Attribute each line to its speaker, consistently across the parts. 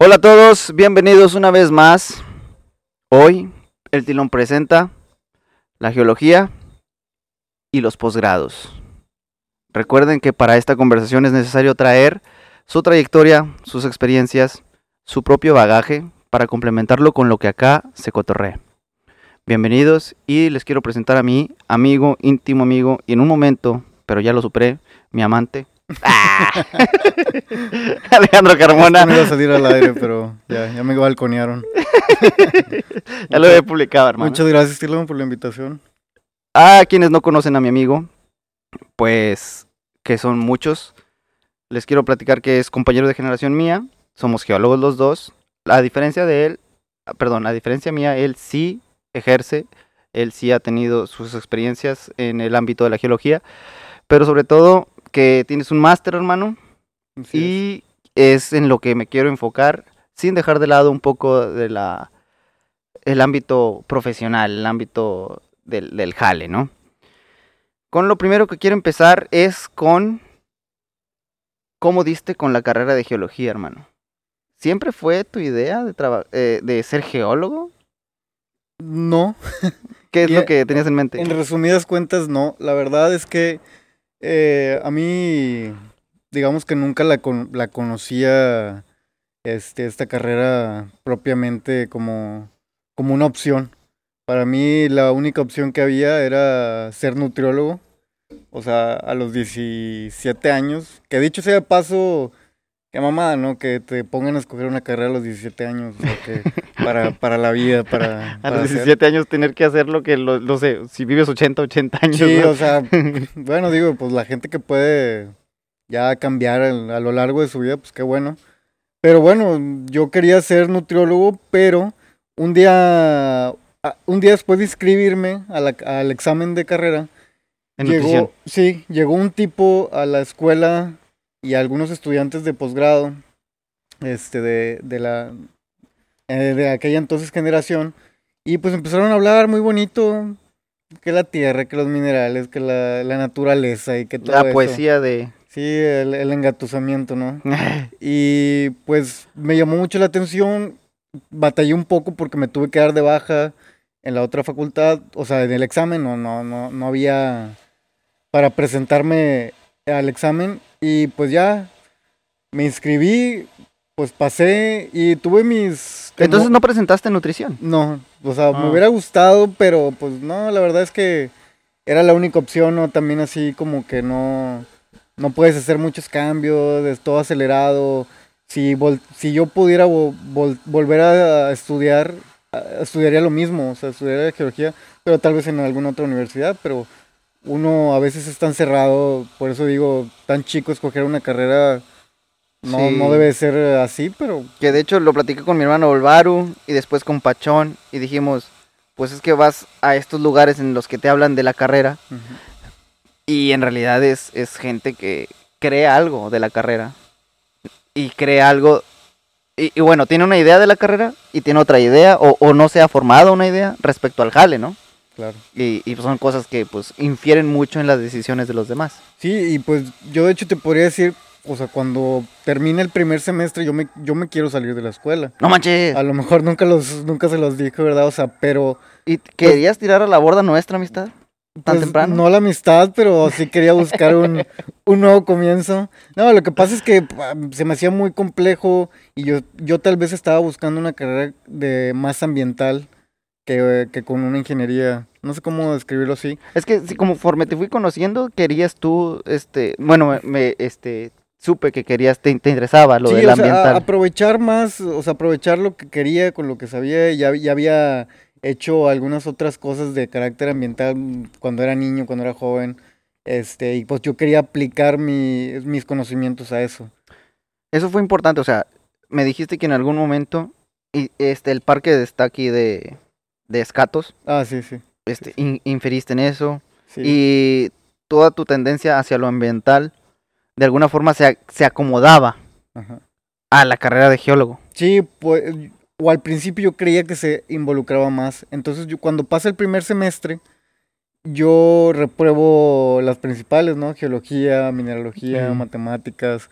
Speaker 1: Hola a todos, bienvenidos una vez más. Hoy el Tilón presenta la geología y los posgrados. Recuerden que para esta conversación es necesario traer su trayectoria, sus experiencias, su propio bagaje para complementarlo con lo que acá se cotorrea. Bienvenidos y les quiero presentar a mi amigo, íntimo amigo, y en un momento, pero ya lo superé, mi amante. ¡Ah! Alejandro Carmona.
Speaker 2: No iba a salir al aire, pero ya, ya me balconearon.
Speaker 1: ya lo he publicado, hermano.
Speaker 2: Muchas gracias, Tilón, por la invitación.
Speaker 1: A quienes no conocen a mi amigo, pues que son muchos, les quiero platicar que es compañero de generación mía, somos geólogos los dos. A diferencia de él, ah, perdón, a diferencia mía, él sí ejerce, él sí ha tenido sus experiencias en el ámbito de la geología, pero sobre todo que tienes un máster, hermano,
Speaker 2: Así
Speaker 1: y es en lo que me quiero enfocar, sin dejar de lado un poco de la el ámbito profesional, el ámbito del, del jale, ¿no? Con lo primero que quiero empezar es con cómo diste con la carrera de geología, hermano. ¿Siempre fue tu idea de, eh, de ser geólogo?
Speaker 2: No,
Speaker 1: ¿Qué es
Speaker 2: Y,
Speaker 1: lo que tenías en mente?
Speaker 2: en resumidas cuentas, no. La verdad es que eh, a mí, digamos que nunca la, con- la conocía este, esta carrera propiamente como, como una opción. Para mí la única opción que había era ser nutriólogo. O sea, a los 17 años. Que dicho sea de paso, qué mamada, ¿no? Que te pongan a escoger una carrera a los 17 años. O sea, que para, para la vida, para...
Speaker 1: A
Speaker 2: para
Speaker 1: los
Speaker 2: hacer-
Speaker 1: 17 años tener que hacer lo que, lo, no sé, si vives 80, 80 años.
Speaker 2: Sí,
Speaker 1: ¿no?
Speaker 2: o sea, bueno, digo, pues la gente que puede ya cambiar a lo largo de su vida, pues qué bueno. Pero bueno, yo quería ser nutriólogo, pero un día, un día después de inscribirme a la- al examen de carrera,
Speaker 1: en
Speaker 2: llegó,
Speaker 1: nutrición.
Speaker 2: sí, llegó un tipo a la escuela y algunos estudiantes de posgrado, este, de, de la, eh, de aquella entonces generación, y pues empezaron a hablar muy bonito, que la tierra, que los minerales, que la, la naturaleza y que todo
Speaker 1: La
Speaker 2: eso.
Speaker 1: poesía de...
Speaker 2: Sí, el, el engatusamiento, ¿no? Y pues me llamó mucho la atención, batallé un poco porque me tuve que dar de baja en la otra facultad, o sea, en el examen no, no, no, no había para presentarme al examen y pues ya me inscribí, pues pasé y tuve mis...
Speaker 1: Entonces no presentaste nutrición.
Speaker 2: No, o sea, me
Speaker 1: Ah.
Speaker 2: hubiera gustado, pero pues no, la verdad es que era la única opción, ¿no? También así como que no, no puedes hacer muchos cambios, es todo acelerado. Si, vol- si yo pudiera vo- vol- volver a estudiar, estudiaría lo mismo, o sea, estudiaría geología, pero tal vez en alguna otra universidad, pero uno a veces es tan cerrado, por eso digo, tan chico escoger una carrera no,
Speaker 1: Sí.
Speaker 2: no debe ser así, pero
Speaker 1: Que de hecho lo platiqué con mi hermano Olvaru y después con Pachón y dijimos, pues es que vas a estos lugares en los que te hablan de la carrera y en realidad es, es gente que cree algo de la carrera y cree algo y, y bueno, tiene una idea de la carrera y tiene otra idea o, o no se ha formado una idea respecto al jale, ¿no?
Speaker 2: Claro.
Speaker 1: Y, y son cosas que pues infieren mucho en las decisiones de los demás.
Speaker 2: Sí, y pues yo de hecho te podría decir, o sea, cuando termine el primer semestre yo me, yo me quiero salir de la escuela.
Speaker 1: No manches.
Speaker 2: A lo mejor nunca los nunca se los dije, ¿verdad? O sea, pero
Speaker 1: ¿Y querías tirar a la borda nuestra amistad? ¿Tan
Speaker 2: pues,
Speaker 1: temprano?
Speaker 2: no la amistad, pero sí quería buscar un, un nuevo comienzo. No, lo que pasa es que pa, se me hacía muy complejo y yo, yo tal vez estaba buscando una carrera de más ambiental que, que con una ingeniería. No sé cómo describirlo así.
Speaker 1: Es que si conforme te fui conociendo, querías tú, este, bueno, me, este, supe que querías, te, te interesaba lo
Speaker 2: Sí,
Speaker 1: del
Speaker 2: o sea, a-
Speaker 1: ambiental.
Speaker 2: aprovechar más, o sea, aprovechar lo que quería con lo que sabía. Ya, ya había hecho algunas otras cosas de carácter ambiental cuando era niño, cuando era joven. Este, y pues yo quería aplicar mi- mis conocimientos a eso.
Speaker 1: Eso fue importante, o sea, me dijiste que en algún momento, y, este, el parque está aquí de, de Escatos,
Speaker 2: Ah, sí, sí.
Speaker 1: este, in- inferiste en eso,
Speaker 2: sí.
Speaker 1: y toda tu tendencia hacia lo ambiental, de alguna forma se, se acomodaba
Speaker 2: Ajá.
Speaker 1: a la carrera de geólogo.
Speaker 2: Sí, pues, o al principio yo creía que se involucraba más. Entonces, yo cuando pasa el primer semestre, yo repruebo las principales, ¿no? Geología, mineralogía, matemáticas.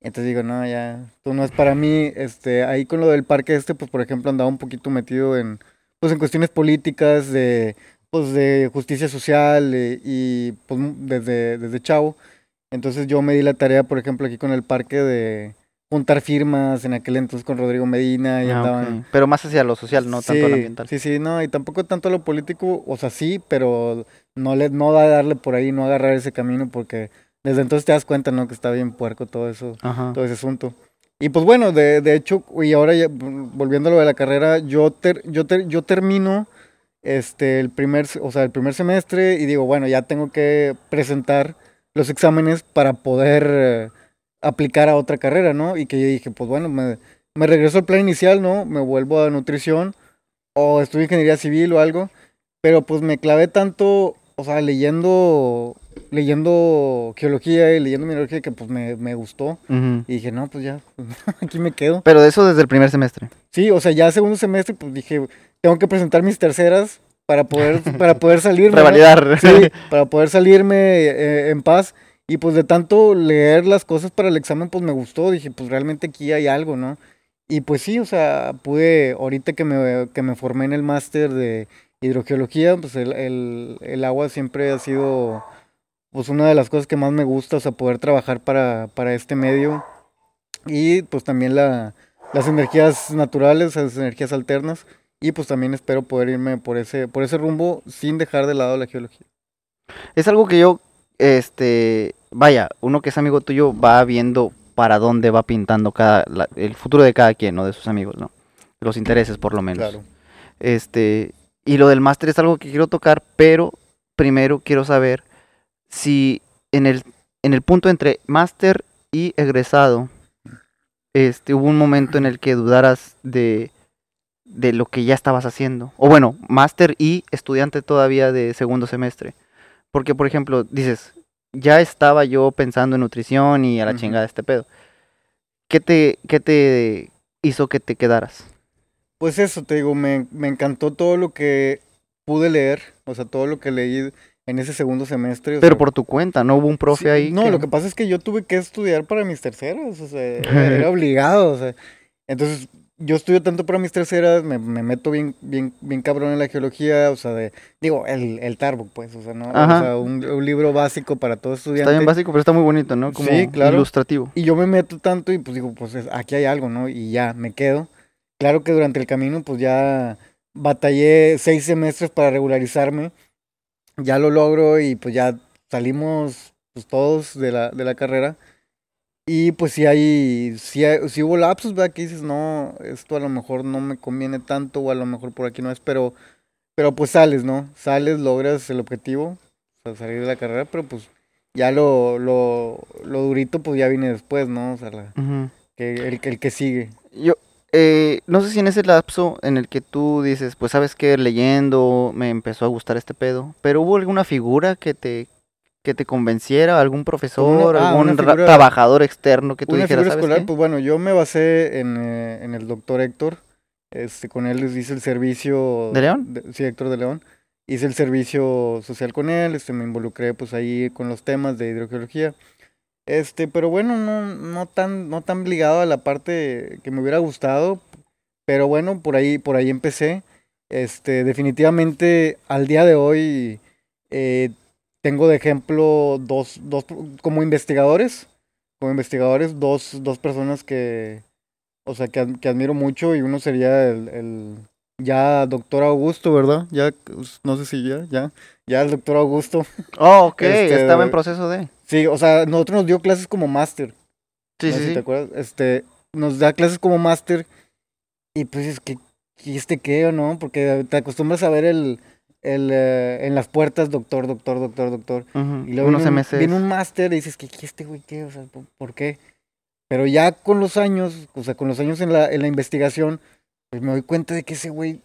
Speaker 2: Entonces digo, no, ya, tú no es para mí. Este, ahí con lo del parque este, pues por ejemplo andaba un poquito metido en, pues en cuestiones políticas, de, pues de justicia social eh, y pues desde, desde chavo. Entonces yo me di la tarea, por ejemplo, aquí con el parque de juntar firmas en aquel entonces con Rodrigo Medina y
Speaker 1: Ah,
Speaker 2: andaban...
Speaker 1: Pero más hacia lo social, no tanto lo ambiental.
Speaker 2: Sí, sí, no, y tampoco tanto lo político, o sea, sí, pero no le, no da darle por ahí, no agarrar ese camino, porque desde entonces te das cuenta, ¿no? Que está bien puerco todo eso,
Speaker 1: Ajá.
Speaker 2: todo ese asunto. Y pues bueno, de, de hecho, y ahora ya, volviendo a lo de la carrera, yo ter- yo ter- yo termino este el primer, o sea, el primer semestre y digo, bueno, ya tengo que presentar los exámenes para poder eh, aplicar a otra carrera, ¿no? Y que yo dije, pues bueno, me, me regreso al plan inicial, ¿no? Me vuelvo a nutrición o estudio ingeniería civil o algo, pero pues me clavé tanto, o sea, leyendo, leyendo geología y leyendo mineralogía que pues me, me gustó y dije, no, pues ya, aquí me quedo.
Speaker 1: Pero de eso desde el primer semestre.
Speaker 2: Sí, o sea, ya segundo semestre, pues dije, tengo que presentar mis terceras para poder, para poder salirme. ¿no?
Speaker 1: Revalidar.
Speaker 2: Sí, para poder salirme eh, en paz. Y pues de tanto leer las cosas para el examen, pues me gustó. Dije, pues realmente aquí hay algo, ¿no? Y pues sí, o sea, pude, ahorita que me, que me formé en el máster de hidrogeología, pues el, el, el agua siempre ha sido pues una de las cosas que más me gusta, o sea, poder trabajar para, para este medio. Y pues también la, las energías naturales, las energías alternas. Y pues también espero poder irme por ese, por ese rumbo sin dejar de lado la geología.
Speaker 1: Es algo que yo, este, vaya, uno que es amigo tuyo va viendo para dónde va pintando cada, la- el futuro de cada quien, ¿no? De sus amigos, ¿no? Los intereses, por lo menos.
Speaker 2: Claro.
Speaker 1: Este, y lo del máster es algo que quiero tocar, pero primero quiero saber si en el, en el punto entre máster y egresado, este, hubo un momento en el que dudaras de, de lo que ya estabas haciendo. O bueno, máster y estudiante todavía de segundo semestre. Porque, por ejemplo, dices, ya estaba yo pensando en nutrición y a la chingada este pedo. ¿Qué te, qué te hizo que te quedaras?
Speaker 2: Pues eso, te digo, me, me encantó todo lo que pude leer, o sea, todo lo que leí en ese segundo semestre.
Speaker 1: Pero
Speaker 2: sea,
Speaker 1: por tu cuenta, ¿no hubo un profe
Speaker 2: sí,
Speaker 1: ahí?
Speaker 2: No, lo que pasa es que yo tuve que estudiar para mis terceras, o sea, era, obligado, o sea. Entonces, yo estudio tanto para mis terceras, me, me meto bien, bien, bien cabrón en la geología, o sea, de, digo, el, el pues, o sea, ¿no?
Speaker 1: Ajá.
Speaker 2: O sea, un, un libro básico para todo estudiante.
Speaker 1: Está bien básico, pero está muy bonito, ¿no? Como
Speaker 2: Sí, claro.
Speaker 1: ilustrativo.
Speaker 2: Y yo me meto tanto y pues digo, pues es- aquí hay algo, ¿no? Y ya, me quedo. Claro que durante el camino pues ya batallé seis semestres para regularizarme. Ya lo logro y pues ya salimos pues todos de la, de la carrera. Y pues sí hay, sí, hay- sí hubo lapsos, ¿verdad? Que dices, no, esto a lo mejor no me conviene tanto o a lo mejor por aquí no es, pero, pero pues sales, ¿no? Sales, logras el objetivo, o sea, salir de la carrera, pero pues ya lo, lo, lo durito pues ya viene después, ¿no? O sea, la- que, el, el que sigue.
Speaker 1: Yo, eh, no sé si en ese lapso en el que tú dices, pues sabes que leyendo me empezó a gustar este pedo, pero hubo alguna figura que te, que te convenciera, algún profesor,
Speaker 2: ah,
Speaker 1: algún
Speaker 2: una
Speaker 1: ra-
Speaker 2: figura-
Speaker 1: trabajador externo que tú
Speaker 2: Una
Speaker 1: dijeras,
Speaker 2: figura
Speaker 1: ¿sabes
Speaker 2: escolar, pues bueno, yo me basé en, eh, en el doctor Héctor, este, con él hice el servicio...
Speaker 1: ¿De León?
Speaker 2: sí, Héctor de León. Hice el servicio social con él, este, me involucré pues ahí con los temas de hidrogeología. Este, pero bueno, no, no tan, no tan ligado a la parte que me hubiera gustado, pero bueno, por ahí, por ahí empecé. Este, definitivamente al día de hoy eh, tengo de ejemplo dos, dos, como investigadores, como investigadores, dos, dos personas que, o sea, que, que admiro mucho y uno sería el ya doctor Augusto, ¿verdad? Ya, pues, no sé si ya, ya, ya el doctor Augusto.
Speaker 1: Oh, ok,
Speaker 2: Este,
Speaker 1: estaba en proceso de...
Speaker 2: Sí, o sea, nosotros nos dio clases como máster.
Speaker 1: Sí,
Speaker 2: no sé
Speaker 1: sí,
Speaker 2: si
Speaker 1: sí.
Speaker 2: te acuerdas. Este, nos da clases como máster y pues es que, ¿y este qué o no? Porque te acostumbras a ver el, el eh, en las puertas, doctor, doctor, doctor, doctor.
Speaker 1: Ujú,
Speaker 2: Y luego
Speaker 1: Unos
Speaker 2: viene un,
Speaker 1: MCs.
Speaker 2: viene un máster y dices, ¿qué, qué este güey qué? O sea, ¿por, por qué? Pero ya con los años, o sea, con los años en la, en la investigación, pues me doy cuenta de que ese güey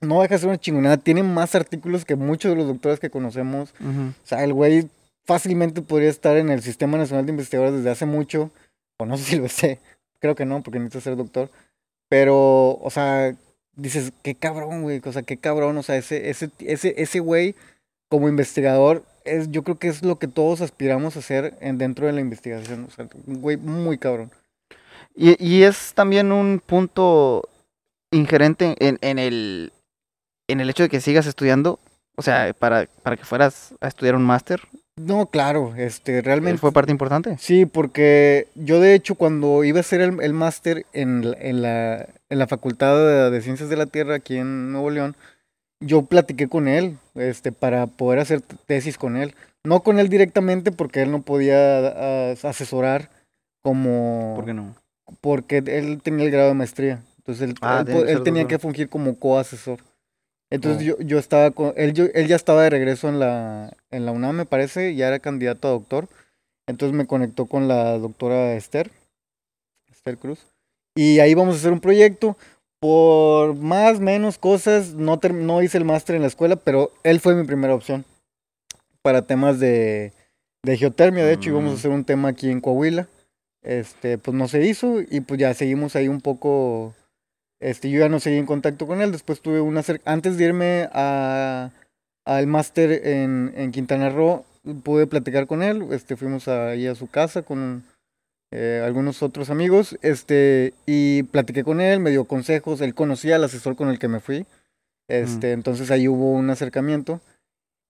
Speaker 2: no deja de ser una chingonada. Tiene más artículos que muchos de los doctores que conocemos. O sea, el güey fácilmente podría estar en el Sistema Nacional de Investigadores desde hace mucho. O no sé si lo sé. Creo que no, porque necesita ser doctor. Pero, o sea, dices, qué cabrón, güey. O sea, qué cabrón. O sea, ese, ese, ese, ese güey como investigador, es, yo creo que es lo que todos aspiramos a hacer en, dentro de la investigación. O sea, un güey muy cabrón.
Speaker 1: Y, y es también un punto ingerente en, en el, en el hecho de que sigas estudiando. O sea, para, para que fueras a estudiar un máster,
Speaker 2: No, claro, este,
Speaker 1: ¿realmente
Speaker 2: realmente...
Speaker 1: fue parte importante?
Speaker 2: Sí, porque yo de hecho cuando iba a hacer el, el máster en, en, la, en la Facultad de, de Ciencias de la Tierra aquí en Nuevo León, yo platiqué con él este, para poder hacer tesis con él. No con él directamente porque él no podía asesorar como...
Speaker 1: ¿Por qué no?
Speaker 2: porque él tenía el grado de maestría. Entonces él,
Speaker 1: Ah,
Speaker 2: él
Speaker 1: tenía que
Speaker 2: él
Speaker 1: ser
Speaker 2: tenía
Speaker 1: doctor.
Speaker 2: que fungir como coasesor. Entonces
Speaker 1: Oh.
Speaker 2: yo, yo estaba con, él, yo- él ya estaba de regreso en la, en la UNAM, me parece, ya era candidato a doctor. Entonces me conectó con la doctora Esther, Esther Cruz. Y ahí vamos a hacer un proyecto. Por más, menos cosas, no, no hice el máster en la escuela, pero él fue mi primera opción para temas de, de geotermia. De hecho, íbamos a
Speaker 1: Mm.
Speaker 2: hacer un tema aquí en Coahuila. Este, pues no se hizo y pues ya seguimos ahí un poco. Este, yo ya no seguí en contacto con él. Después tuve una antes de irme a al máster en, en Quintana Roo, pude platicar con él. Este, fuimos ahí a su casa con eh, algunos otros amigos. Este, y platiqué con él, me dio consejos. Él conocía al asesor con el que me fui. Este, entonces ahí hubo un acercamiento.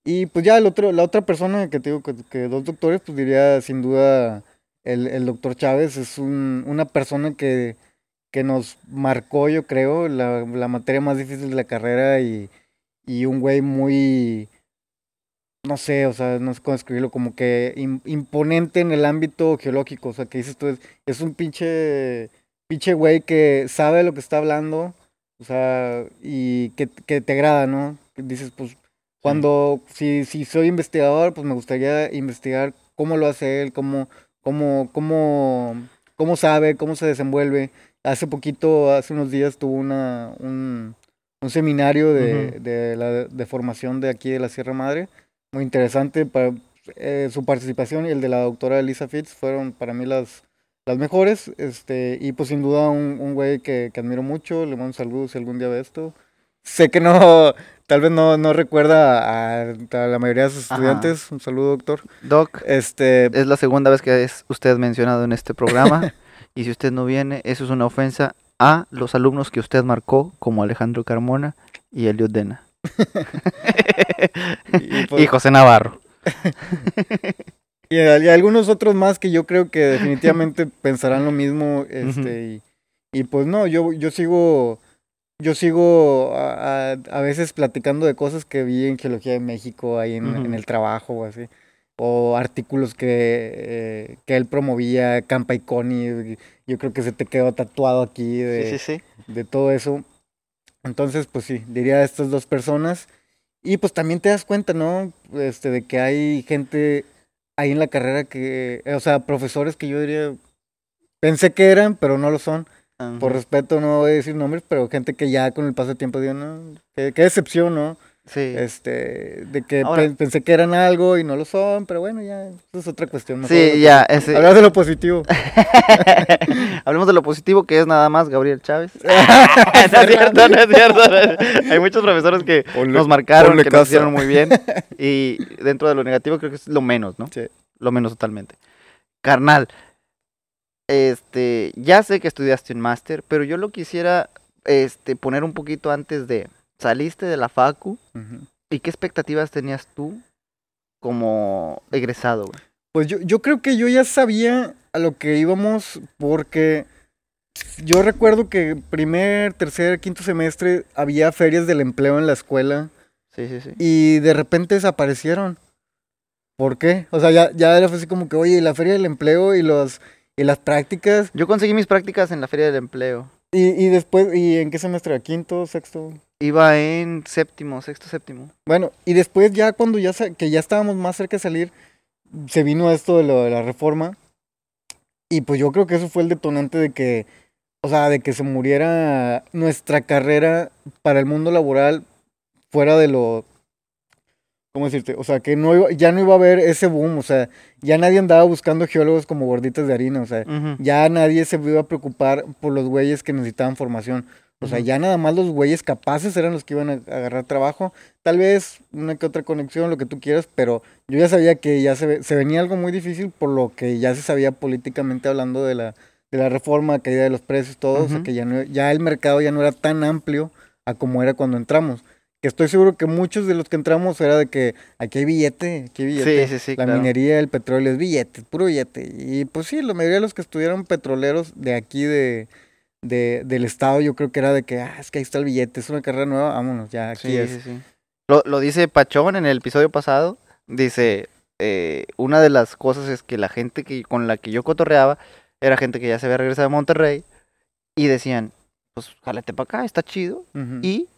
Speaker 2: Y pues ya el otro, la otra persona que te digo que, que dos doctores, pues diría sin duda el, el doctor Chávez es un, una persona que, que nos marcó, yo creo, la, la materia más difícil de la carrera y, y un güey muy, no sé, o sea, no sé cómo escribirlo, como que im- imponente en el ámbito geológico, o sea, que dices tú, es, es un pinche, pinche güey que sabe lo que está hablando, o sea, y que, que te agrada, ¿no? Dices, pues, cuando, si, si soy investigador, pues me gustaría investigar cómo lo hace él, cómo, cómo, cómo, cómo sabe, cómo se desenvuelve. Hace poquito, hace unos días, tuvo una, un, un seminario de, de, la, de formación de aquí de la Sierra Madre. Muy interesante. Para, eh, su participación y el de la doctora Elisa Fitz fueron para mí las, las mejores. Este, y pues sin duda un, un güey que, que admiro mucho. Le mando un saludo si algún día ve esto. Sé que no, tal vez no, no recuerda a, a la mayoría de sus
Speaker 1: Ajá.
Speaker 2: estudiantes. Un saludo, doctor.
Speaker 1: Doc,
Speaker 2: Este,
Speaker 1: es la segunda vez que es usted mencionado en este programa. y si usted no viene, eso es una ofensa a los alumnos que usted marcó, como Alejandro Carmona y Eliot Dena.
Speaker 2: y,
Speaker 1: y José Navarro.
Speaker 2: Y, y algunos otros más que yo creo que definitivamente pensarán lo mismo, este, y, y pues no, yo, yo sigo, yo sigo a, a- a veces platicando de cosas que vi en Geología de México, ahí en, en el trabajo o así, o artículos que, eh, que él promovía, Campa y Connie, yo creo que se te quedó tatuado aquí de,
Speaker 1: sí.
Speaker 2: de todo eso. Entonces, pues sí, diría a estas dos personas. Y pues también te das cuenta, ¿no? Este, de que hay gente ahí en la carrera que, o sea, profesores que yo diría, pensé que eran, pero no lo son. Por respeto no voy a decir nombres, pero gente que ya con el paso del tiempo digo, no, qué, qué decepción, ¿no?
Speaker 1: Sí.
Speaker 2: Este, de que
Speaker 1: Ahora-
Speaker 2: pe- pensé que eran algo y no lo son, pero bueno, ya, eso es otra cuestión. mejor
Speaker 1: Sí, ya, ese-
Speaker 2: Hablar de lo positivo.
Speaker 1: Hablemos de lo positivo que es nada más Gabriel Chávez. no es cierto, no es cierto. Hay muchos profesores que
Speaker 2: Ponle-
Speaker 1: nos marcaron, que nos hicieron muy bien. Y dentro de lo negativo creo que es lo menos, ¿no?
Speaker 2: Sí.
Speaker 1: Lo menos totalmente. Carnal, este, ya sé que estudiaste un máster, pero yo lo quisiera este, poner un poquito antes de, saliste de la facu y qué expectativas tenías tú como egresado, güey?
Speaker 2: Pues yo, yo creo que yo ya sabía a lo que íbamos porque yo recuerdo que primer, tercer, quinto semestre había ferias del empleo en la escuela
Speaker 1: Sí, sí, sí.
Speaker 2: y de repente desaparecieron. ¿Por qué? O sea, ya, ya era así como que, oye, la feria del empleo y los y las prácticas.
Speaker 1: Yo conseguí mis prácticas en la Feria del Empleo.
Speaker 2: Y, y después, ¿y en qué semestre? ¿Quinto, sexto?
Speaker 1: Iba en séptimo, sexto, séptimo.
Speaker 2: Bueno, y después ya cuando ya, que ya estábamos más cerca de salir, se vino esto de, lo de la reforma. Y pues yo creo que eso fue el detonante de que, o sea, de que se muriera nuestra carrera para el mundo laboral fuera de lo... ¿Cómo decirte? O sea, que no iba- ya no iba a haber ese boom, o sea, ya nadie andaba buscando geólogos como gorditas de harina, o sea, ya nadie se iba a preocupar por los güeyes que necesitaban formación. O sea, ya nada más los güeyes capaces eran los que iban a agarrar trabajo. Tal vez una que otra conexión, lo que tú quieras, pero yo ya sabía que ya se, se venía algo muy difícil por lo que ya se sabía políticamente hablando de la, de la reforma, caída de los precios, todo. O sea, que ya, no, ya el mercado ya no era tan amplio a como era cuando entramos. Que estoy seguro que muchos de los que entramos era de que aquí hay billete, aquí hay billete.
Speaker 1: Sí, sí, sí,
Speaker 2: la
Speaker 1: claro.
Speaker 2: minería, el petróleo es billete, puro billete. Y pues sí, la mayoría de los que estudiaron petroleros de aquí de, de- del estado, yo creo que era de que, ah, es que ahí está el billete, es una carrera nueva, vámonos, ya aquí
Speaker 1: Sí,
Speaker 2: es.
Speaker 1: sí, sí. Lo, lo dice Pachón en el episodio pasado. Dice, eh, una de las cosas es que la gente que, con la que yo cotorreaba era gente que ya se había regresado de Monterrey y decían, pues jálate para acá, está chido. Y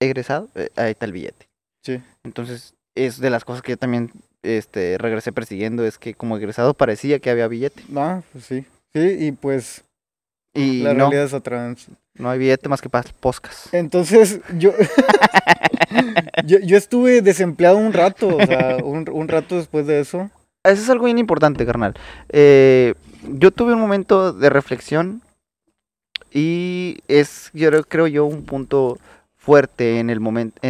Speaker 1: egresado, eh, ahí está el billete.
Speaker 2: Sí.
Speaker 1: Entonces, es de las cosas que yo también este, regresé persiguiendo, es que como egresado parecía que había billete.
Speaker 2: Ah, pues sí. Sí, y pues
Speaker 1: Y
Speaker 2: la
Speaker 1: no,
Speaker 2: realidad es otra.
Speaker 1: no hay billete más que para poscas.
Speaker 2: Entonces, yo, yo, yo estuve desempleado un rato, o sea, un, un rato después de eso.
Speaker 1: Eso es algo bien importante, carnal. Eh, yo tuve un momento de reflexión y es, yo creo, yo, un punto fuerte en el momento,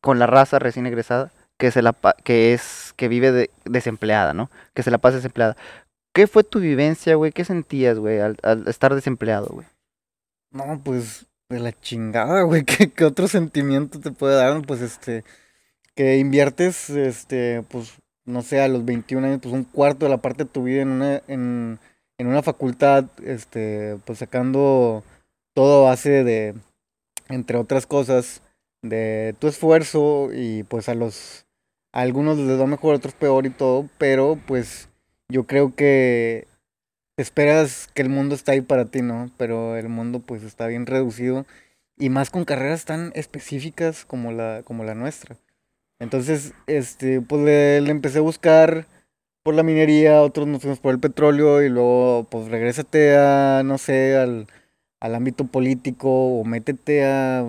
Speaker 1: con la raza recién egresada, que, se la, pa- que es, que vive de- desempleada, ¿no? Que se la pasa desempleada. ¿Qué fue tu vivencia, güey? ¿Qué sentías, güey, al, al estar desempleado, güey?
Speaker 2: No, pues de la chingada, güey. ¿Qué, otro sentimiento te puede dar? Pues este, que inviertes, este, pues, no sé, a los 21 años, pues un cuarto de la parte de tu vida en una, en, en una facultad, este, pues sacando todo base de, entre otras cosas, de tu esfuerzo y pues a los, a algunos les va mejor, a otros peor y todo, pero pues yo creo que esperas que el mundo está ahí para ti, ¿no? Pero el mundo pues está bien reducido y más con carreras tan específicas como la, como la nuestra. Entonces, este, pues le, le empecé a buscar por la minería, otros nos fuimos por el petróleo y luego pues regrésate a, no sé, al, al ámbito político o métete a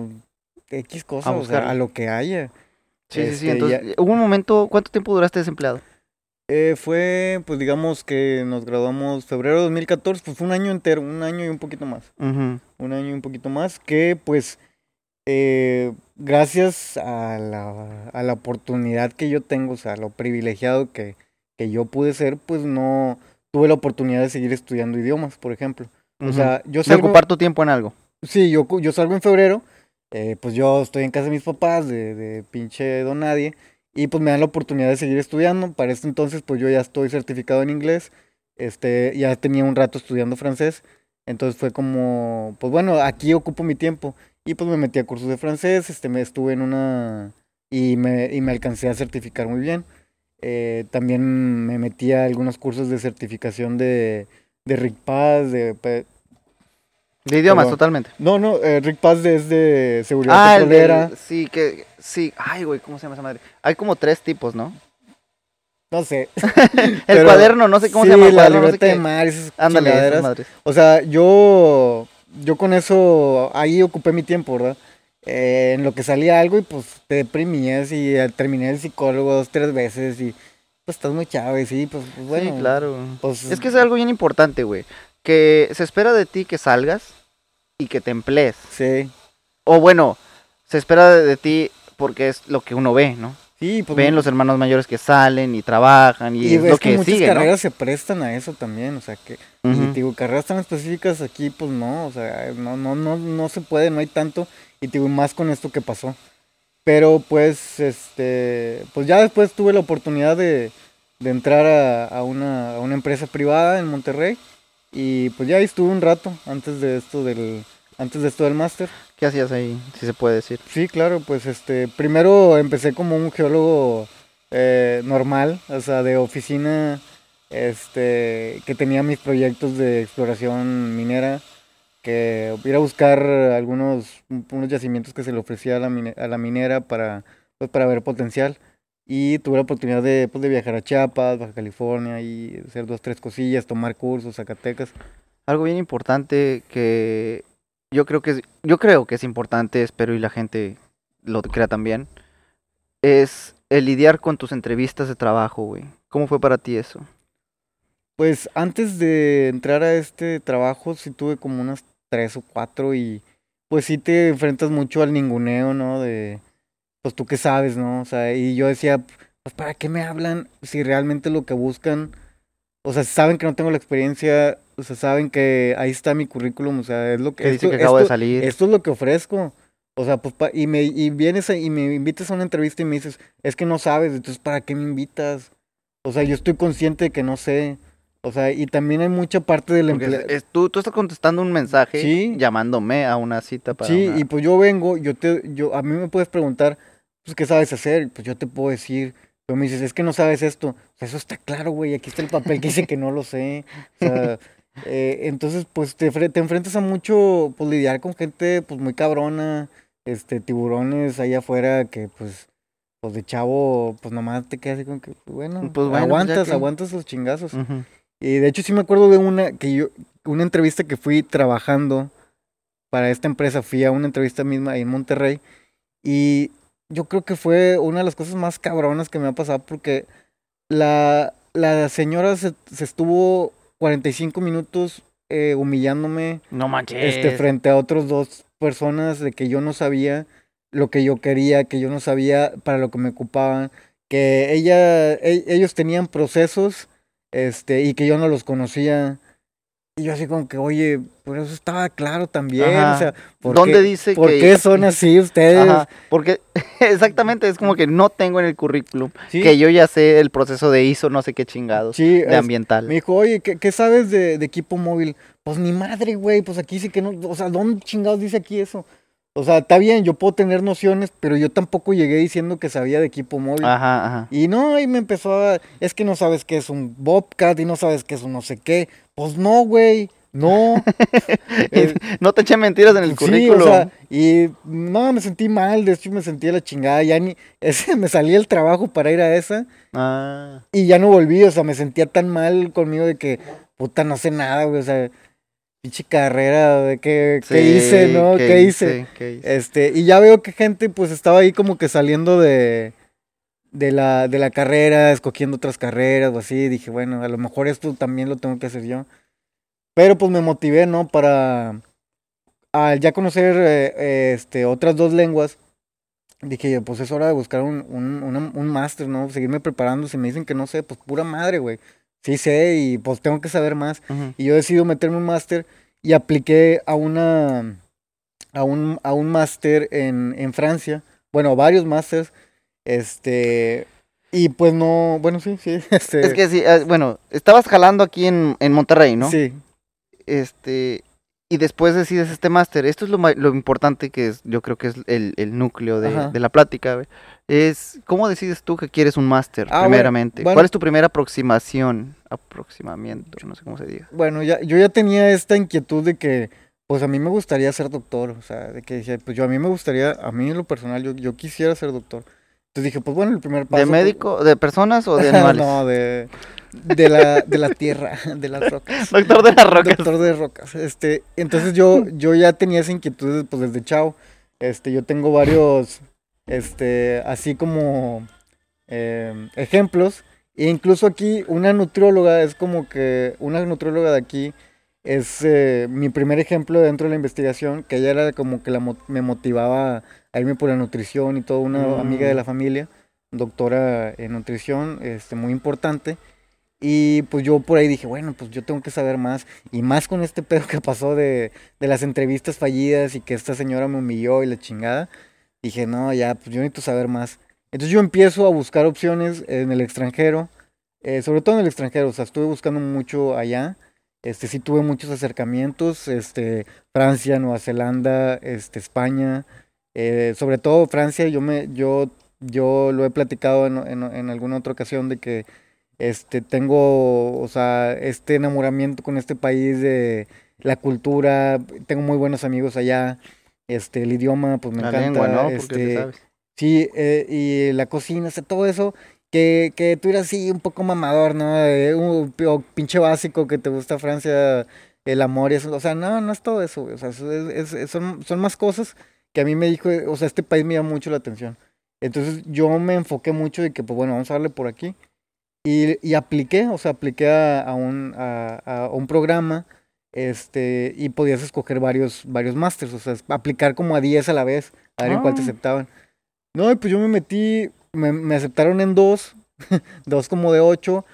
Speaker 2: X cosas, o sea, a lo que haya.
Speaker 1: Sí, sí, sí.
Speaker 2: Este,
Speaker 1: Entonces,
Speaker 2: ya-
Speaker 1: hubo un momento, ¿cuánto tiempo duraste desempleado?
Speaker 2: Eh, fue, pues digamos que nos graduamos febrero de 2014, pues fue un año entero, un año y un poquito más. Un año y un poquito más, que pues eh, gracias a la, a la oportunidad que yo tengo, o sea, lo privilegiado que, que yo pude ser, pues no tuve la oportunidad de seguir estudiando idiomas, por ejemplo. O sea, yo
Speaker 1: de
Speaker 2: salgo,
Speaker 1: ocupar tu tiempo en algo.
Speaker 2: sí, yo, yo salgo en febrero, eh, pues yo estoy en casa de mis papás, de, de pinche don nadie, y pues me dan la oportunidad de seguir estudiando. Para este entonces, pues yo ya estoy certificado en inglés, este, ya tenía un rato estudiando francés, entonces fue como, pues bueno, aquí ocupo mi tiempo. Y pues me metí a cursos de francés, este, me estuve en una, y me, y me alcancé a certificar muy bien. Eh, también me metí a algunos cursos de certificación de, de Rick Paz, de,
Speaker 1: idiomas,
Speaker 2: Perdón.
Speaker 1: totalmente.
Speaker 2: no, no, eh, Rick Paz es de seguridad
Speaker 1: Ah, el
Speaker 2: petrolera.
Speaker 1: del- sí, que, sí. Ay, güey, ¿cómo se llama esa madre? Hay como tres tipos, ¿no?
Speaker 2: No sé.
Speaker 1: El
Speaker 2: Pero-
Speaker 1: cuaderno, no sé cómo
Speaker 2: sí,
Speaker 1: se llama. el
Speaker 2: la
Speaker 1: cuaderno, no sé
Speaker 2: libreta de mar, esas
Speaker 1: Ándale, esas madres.
Speaker 2: O sea, yo, yo con eso, ahí ocupé mi tiempo, ¿verdad? Eh, en lo que salía algo y pues te deprimías y eh, terminé el psicólogo dos, tres veces y pues estás muy chavo y sí, pues, pues, bueno.
Speaker 1: sí, claro.
Speaker 2: Pues,
Speaker 1: Es que es algo bien importante, güey. Que se espera de ti que salgas y que te emplees.
Speaker 2: Sí,
Speaker 1: O bueno, se espera de, de ti porque es lo que uno ve, ¿no?
Speaker 2: sí, pues.
Speaker 1: Ven los hermanos mayores que salen y trabajan y,
Speaker 2: y
Speaker 1: es
Speaker 2: ves
Speaker 1: lo
Speaker 2: que,
Speaker 1: que,
Speaker 2: muchas
Speaker 1: sigue, ¿no?
Speaker 2: carreras se prestan a eso también, o sea que, te digo, carreras tan específicas aquí, pues no, o sea, no, no, no, no se puede, no hay tanto, y digo, más con esto que pasó. Pero pues, este, pues ya después tuve la oportunidad de, de entrar a, a una, a una empresa privada en Monterrey, y pues ya ahí estuve un rato antes de esto del, antes de esto del máster.
Speaker 1: ¿Qué hacías ahí, si se puede decir?
Speaker 2: Sí, claro, pues este, primero empecé como un geólogo eh, normal, o sea, de oficina, este, que tenía mis proyectos de exploración minera, que ir a buscar algunos unos yacimientos que se le ofrecía a la, mine- a la minera para, pues, para ver potencial. Y tuve la oportunidad de, pues, de viajar a Chiapas, Baja California, y hacer dos, tres cosillas, tomar cursos, Zacatecas.
Speaker 1: Algo bien importante que yo creo que es, yo creo que es importante, espero y la gente lo crea también, es el lidiar con tus entrevistas de trabajo, güey. ¿Cómo fue para ti eso?
Speaker 2: Pues antes de entrar a este trabajo sí tuve como unas tres o cuatro y pues sí te enfrentas mucho al ninguneo, ¿no? De, pues tú qué sabes, ¿no? O sea, y yo decía, pues ¿para qué me hablan si realmente lo que buscan, o sea, saben que no tengo la experiencia, o sea, saben que ahí está mi currículum, o sea, es lo que... Esto,
Speaker 1: que acabo de
Speaker 2: esto-
Speaker 1: salir.
Speaker 2: esto es lo que ofrezco. O sea, pues, pa- y me y vienes a- y me invitas a una entrevista y me dices, es que no sabes, entonces, ¿para qué me invitas? O sea, yo estoy consciente de que no sé. O sea, y también hay mucha parte del
Speaker 1: Porque
Speaker 2: empleo.
Speaker 1: es- es- tú, tú estás contestando un mensaje
Speaker 2: Sí.
Speaker 1: llamándome a una cita para
Speaker 2: Sí,
Speaker 1: una-
Speaker 2: y pues yo vengo, yo te, yo, a mí me puedes preguntar, pues, ¿qué sabes hacer? Pues yo te puedo decir, pero me dices, es que no sabes esto. O sea, eso está claro, güey, aquí está el papel que dice que no lo sé. O sea, eh, entonces, pues te, te enfrentas a mucho, pues lidiar con gente, pues muy cabrona, este, tiburones allá afuera que, pues, pues de chavo, pues nomás te quedas así con que, pues, bueno,
Speaker 1: Pues bueno, pues
Speaker 2: aguantas,
Speaker 1: que-
Speaker 2: aguantas los chingazos. Y de hecho sí me acuerdo de una que yo, una entrevista que fui trabajando para esta empresa, fui a una entrevista misma ahí en Monterrey y yo creo que fue una de las cosas más cabronas que me ha pasado porque la, la señora se, se estuvo 45 minutos eh, humillándome
Speaker 1: No manches.
Speaker 2: este, frente a otros dos personas de que yo no sabía lo que yo quería, que yo no sabía para lo que me ocupaban, que ella, e- ellos tenían procesos, este, y que yo no los conocía. Y yo así como que, oye, pues eso estaba claro también,
Speaker 1: Ajá.
Speaker 2: o sea, ¿por
Speaker 1: ¿Dónde
Speaker 2: qué,
Speaker 1: dice
Speaker 2: por
Speaker 1: que
Speaker 2: qué son así ustedes?
Speaker 1: Ajá, porque exactamente es como que no tengo en el currículum
Speaker 2: Sí,
Speaker 1: que yo ya sé el proceso de ISO, no sé qué chingados,
Speaker 2: sí,
Speaker 1: de
Speaker 2: es-
Speaker 1: ambiental.
Speaker 2: Me dijo, oye, ¿qué, qué sabes de, de equipo móvil? Pues ni madre, güey, pues aquí sí que no, o sea, ¿dónde chingados dice aquí eso? O sea, está bien, yo puedo tener nociones, pero yo tampoco llegué diciendo que sabía de equipo móvil.
Speaker 1: Ajá, ajá.
Speaker 2: Y no, y me empezó a, es que no sabes qué es un Bobcat y no sabes qué es un no sé qué. Pues no, güey, no. Eh,
Speaker 1: no te eché mentiras en el
Speaker 2: Sí,
Speaker 1: currículum.
Speaker 2: o sea, y no, me sentí mal, de hecho me sentí a la chingada, ya ni, ese, me salí del trabajo para ir a esa
Speaker 1: Ah,
Speaker 2: y ya no volví, o sea, me sentía tan mal conmigo de que, puta, no sé nada, güey, o sea, pinche carrera, de ¿qué
Speaker 1: sí,
Speaker 2: hice, no? ¿Qué, hice?
Speaker 1: ¿Qué hice?
Speaker 2: Este, y ya veo que gente, pues, estaba ahí como que saliendo de, de la, de la carrera, escogiendo otras carreras o así, dije, bueno, a lo mejor esto también lo tengo que hacer yo. Pero pues me motivé, ¿no? Para, al ya conocer eh, eh, este, otras dos lenguas, dije, pues es hora de buscar un, un, una- un máster, ¿no? Seguirme preparando. Si me dicen que no sé, pues pura madre, güey. Sí sé y pues tengo que saber más. Y yo decido meterme un máster y apliqué a una a un, a un máster en, en Francia. Bueno, varios másters. Este. Y pues no. Bueno, sí, sí. Este,
Speaker 1: Es que sí, eh, bueno, estabas jalando aquí en, en Monterrey, ¿no?
Speaker 2: Sí.
Speaker 1: Este, y después decides este máster. Esto es lo, lo importante que es, yo creo que es el, el núcleo de, la plática. Es, ¿cómo decides tú que quieres un máster,
Speaker 2: Ah,
Speaker 1: primeramente?
Speaker 2: bueno.
Speaker 1: ¿Cuál es tu primera aproximación? Aproximamiento, no sé cómo se diga.
Speaker 2: Bueno, ya, yo ya tenía esta inquietud de que. Pues a mí me gustaría ser doctor. O sea, de que decía, pues yo a mí me gustaría. A mí en lo personal, yo, yo quisiera ser doctor. Entonces dije, pues bueno, el primer paso.
Speaker 1: ¿De
Speaker 2: pues-
Speaker 1: médico, de personas o de animales?
Speaker 2: no, de. De la, de la tierra, de las rocas.
Speaker 1: Doctor de las rocas.
Speaker 2: Doctor de rocas. Este, entonces yo, yo ya tenía esa inquietud pues desde chao. Este, yo tengo varios, este, así como em, ejemplos. E incluso aquí una nutrióloga es como que una nutrióloga de aquí es eh, mi primer ejemplo dentro de la investigación, que ella era como que la, me motivaba a irme por la nutrición y todo, una amiga de
Speaker 1: Mm.
Speaker 2: la familia, doctora en nutrición, este, muy importante. Y pues yo por ahí dije, bueno, pues yo tengo que saber más. Y más con este pedo que pasó de, de las entrevistas fallidas y que esta señora me humilló y la chingada. Dije, no, ya, pues yo necesito saber más. Entonces yo empiezo a buscar opciones en el extranjero, eh, sobre todo en el extranjero, o sea, estuve buscando mucho allá. Este, sí tuve muchos acercamientos, este, Francia, Nueva Zelanda, este, España, eh, sobre todo Francia, yo me, yo, yo lo he platicado en, en, en alguna otra ocasión de que este, tengo, o sea, este enamoramiento con este país de la cultura, tengo muy buenos amigos allá, este, el idioma, pues me
Speaker 1: La
Speaker 2: encanta,
Speaker 1: lengua, ¿no?
Speaker 2: Este,
Speaker 1: sabes.
Speaker 2: Sí, eh, y la cocina, o sea, todo eso, que, que tú eras así un poco mamador, ¿no? Eh, un o pinche básico que te gusta Francia, el amor y eso, o sea, no, no es todo eso, güey, o sea, es- son, son más cosas que a mí me dijo, o sea, este país me llama mucho la atención. Entonces yo me enfoqué mucho de que, pues bueno, vamos a darle por aquí. Y, y apliqué, o sea, apliqué a, a un, a, a un programa este, y podías escoger varios, varios másters, o sea, aplicar como a 10 a la vez, a ver en cuál te
Speaker 1: Ah.
Speaker 2: aceptaban. No, y pues yo me metí, me, me aceptaron en dos, dos como de ocho,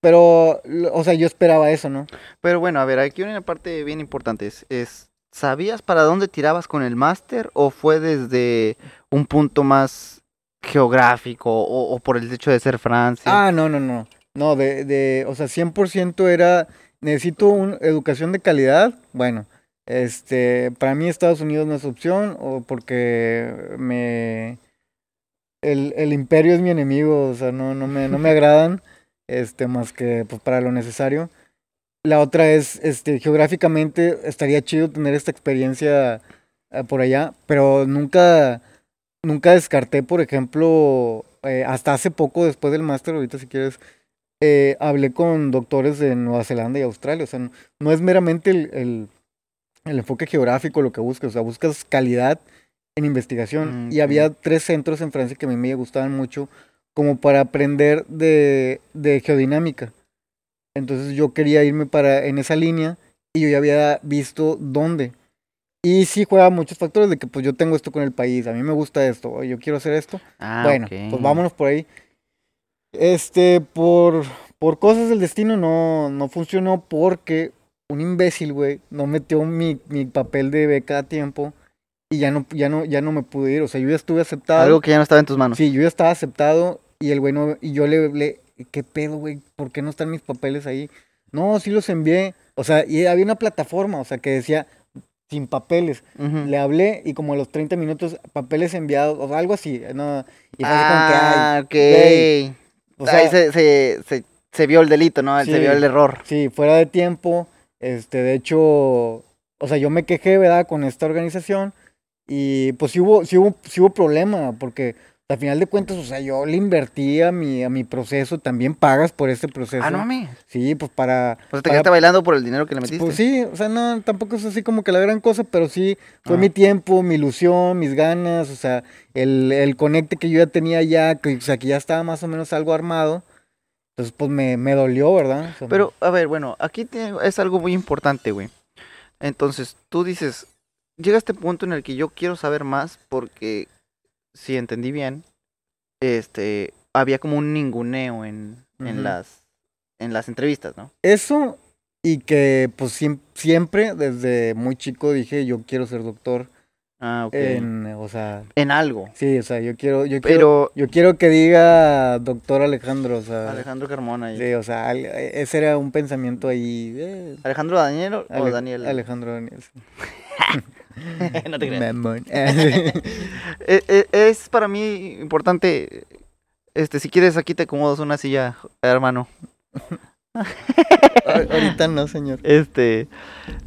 Speaker 2: pero, lo- o sea, yo esperaba eso, ¿no?
Speaker 1: Pero bueno, a ver, aquí una parte bien importante es, es, ¿sabías para dónde tirabas con el máster o fue desde un punto más geográfico o, o por el hecho de ser Francia?
Speaker 2: Ah, no, no, no. No, de, de, o sea, 100% era, necesito una educación de calidad. Bueno, este, para mí Estados Unidos no es opción, o porque me, el, el imperio es mi enemigo, o sea, no, no me, no me agradan, este, más que, pues, para lo necesario. La otra es, este, geográficamente estaría chido tener esta experiencia eh, por allá, pero nunca, nunca descarté, por ejemplo, eh, hasta hace poco después del máster, ahorita si quieres, eh, hablé con doctores de Nueva Zelanda y Australia, o sea, no, no es meramente el, el, el enfoque geográfico lo que buscas, o sea, buscas calidad en investigación.
Speaker 1: Mm,
Speaker 2: Y había tres centros en Francia que a mí me gustaban mucho como para aprender de, de geodinámica. Entonces yo quería irme para en esa línea y yo ya había visto dónde. Y sí juega muchos factores de que pues yo tengo esto con el país, a mí me gusta esto, yo quiero hacer esto.
Speaker 1: Ah,
Speaker 2: bueno,
Speaker 1: ok.
Speaker 2: pues vámonos por ahí. Este, por, por cosas del destino no, no funcionó porque un imbécil, güey, no metió mi, mi papel de beca a tiempo y ya no, ya no, ya no me pude ir. O sea, yo ya estuve aceptado.
Speaker 1: Algo que ya no estaba en tus manos.
Speaker 2: Sí, yo ya estaba aceptado y el güey no, y yo le, le, ¿qué pedo, güey? ¿Por qué no están mis papeles ahí? No, sí los envié. O sea, y había una plataforma, o sea, que decía sin papeles. Le hablé y como a los 30 minutos, papeles enviados, o algo así, ¿no? Y así como que,
Speaker 1: Ah, ok.
Speaker 2: o sea,
Speaker 1: Ahí se, se, se, se vio el delito, ¿no? Se vio el error.
Speaker 2: sí, fuera de tiempo, este, de hecho, o sea, yo me quejé, ¿verdad? Con esta organización y pues sí hubo, sí hubo, sí hubo problema, porque al final de cuentas, o sea, yo le invertí a mi, a mi proceso, también pagas por este proceso.
Speaker 1: Ah, no mames.
Speaker 2: Sí, pues para...
Speaker 1: O sea, te
Speaker 2: para-
Speaker 1: quedaste bailando por el dinero que le metiste.
Speaker 2: Pues sí, o sea, no, tampoco es así como que la gran cosa, pero sí fue
Speaker 1: Ah.
Speaker 2: mi tiempo, mi ilusión, mis ganas, o sea, el, el conecte que yo ya tenía ya, que, o sea, que ya estaba más o menos algo armado. Entonces, pues me, me dolió, ¿verdad? O sea,
Speaker 1: Pero, a ver, bueno, aquí es algo muy importante, güey. Entonces, tú dices, llega este punto en el que yo quiero saber más porque, si entendí bien, este, había como un ninguneo en, en las, en las entrevistas, ¿no?
Speaker 2: Eso y que pues siem- siempre desde muy chico dije yo quiero ser doctor
Speaker 1: Ah, ok. En,
Speaker 2: en, o sea,
Speaker 1: algo.
Speaker 2: sí, o sea, yo quiero, yo quiero,
Speaker 1: Pero,
Speaker 2: yo quiero que diga doctor Alejandro, o sea,
Speaker 1: Alejandro Carmona. y-
Speaker 2: sí, o sea, al- ese era un pensamiento ahí, eh,
Speaker 1: ¿Alejandro Daniel o
Speaker 2: Ale-
Speaker 1: Daniel?
Speaker 2: Alejandro Daniel. sí.
Speaker 1: no te creas.
Speaker 2: Mamón.
Speaker 1: Eh, eh, es para mí importante. Este, si quieres, aquí te acomodas una silla, hermano.
Speaker 2: Ahor- Ahorita no, señor.
Speaker 1: Este,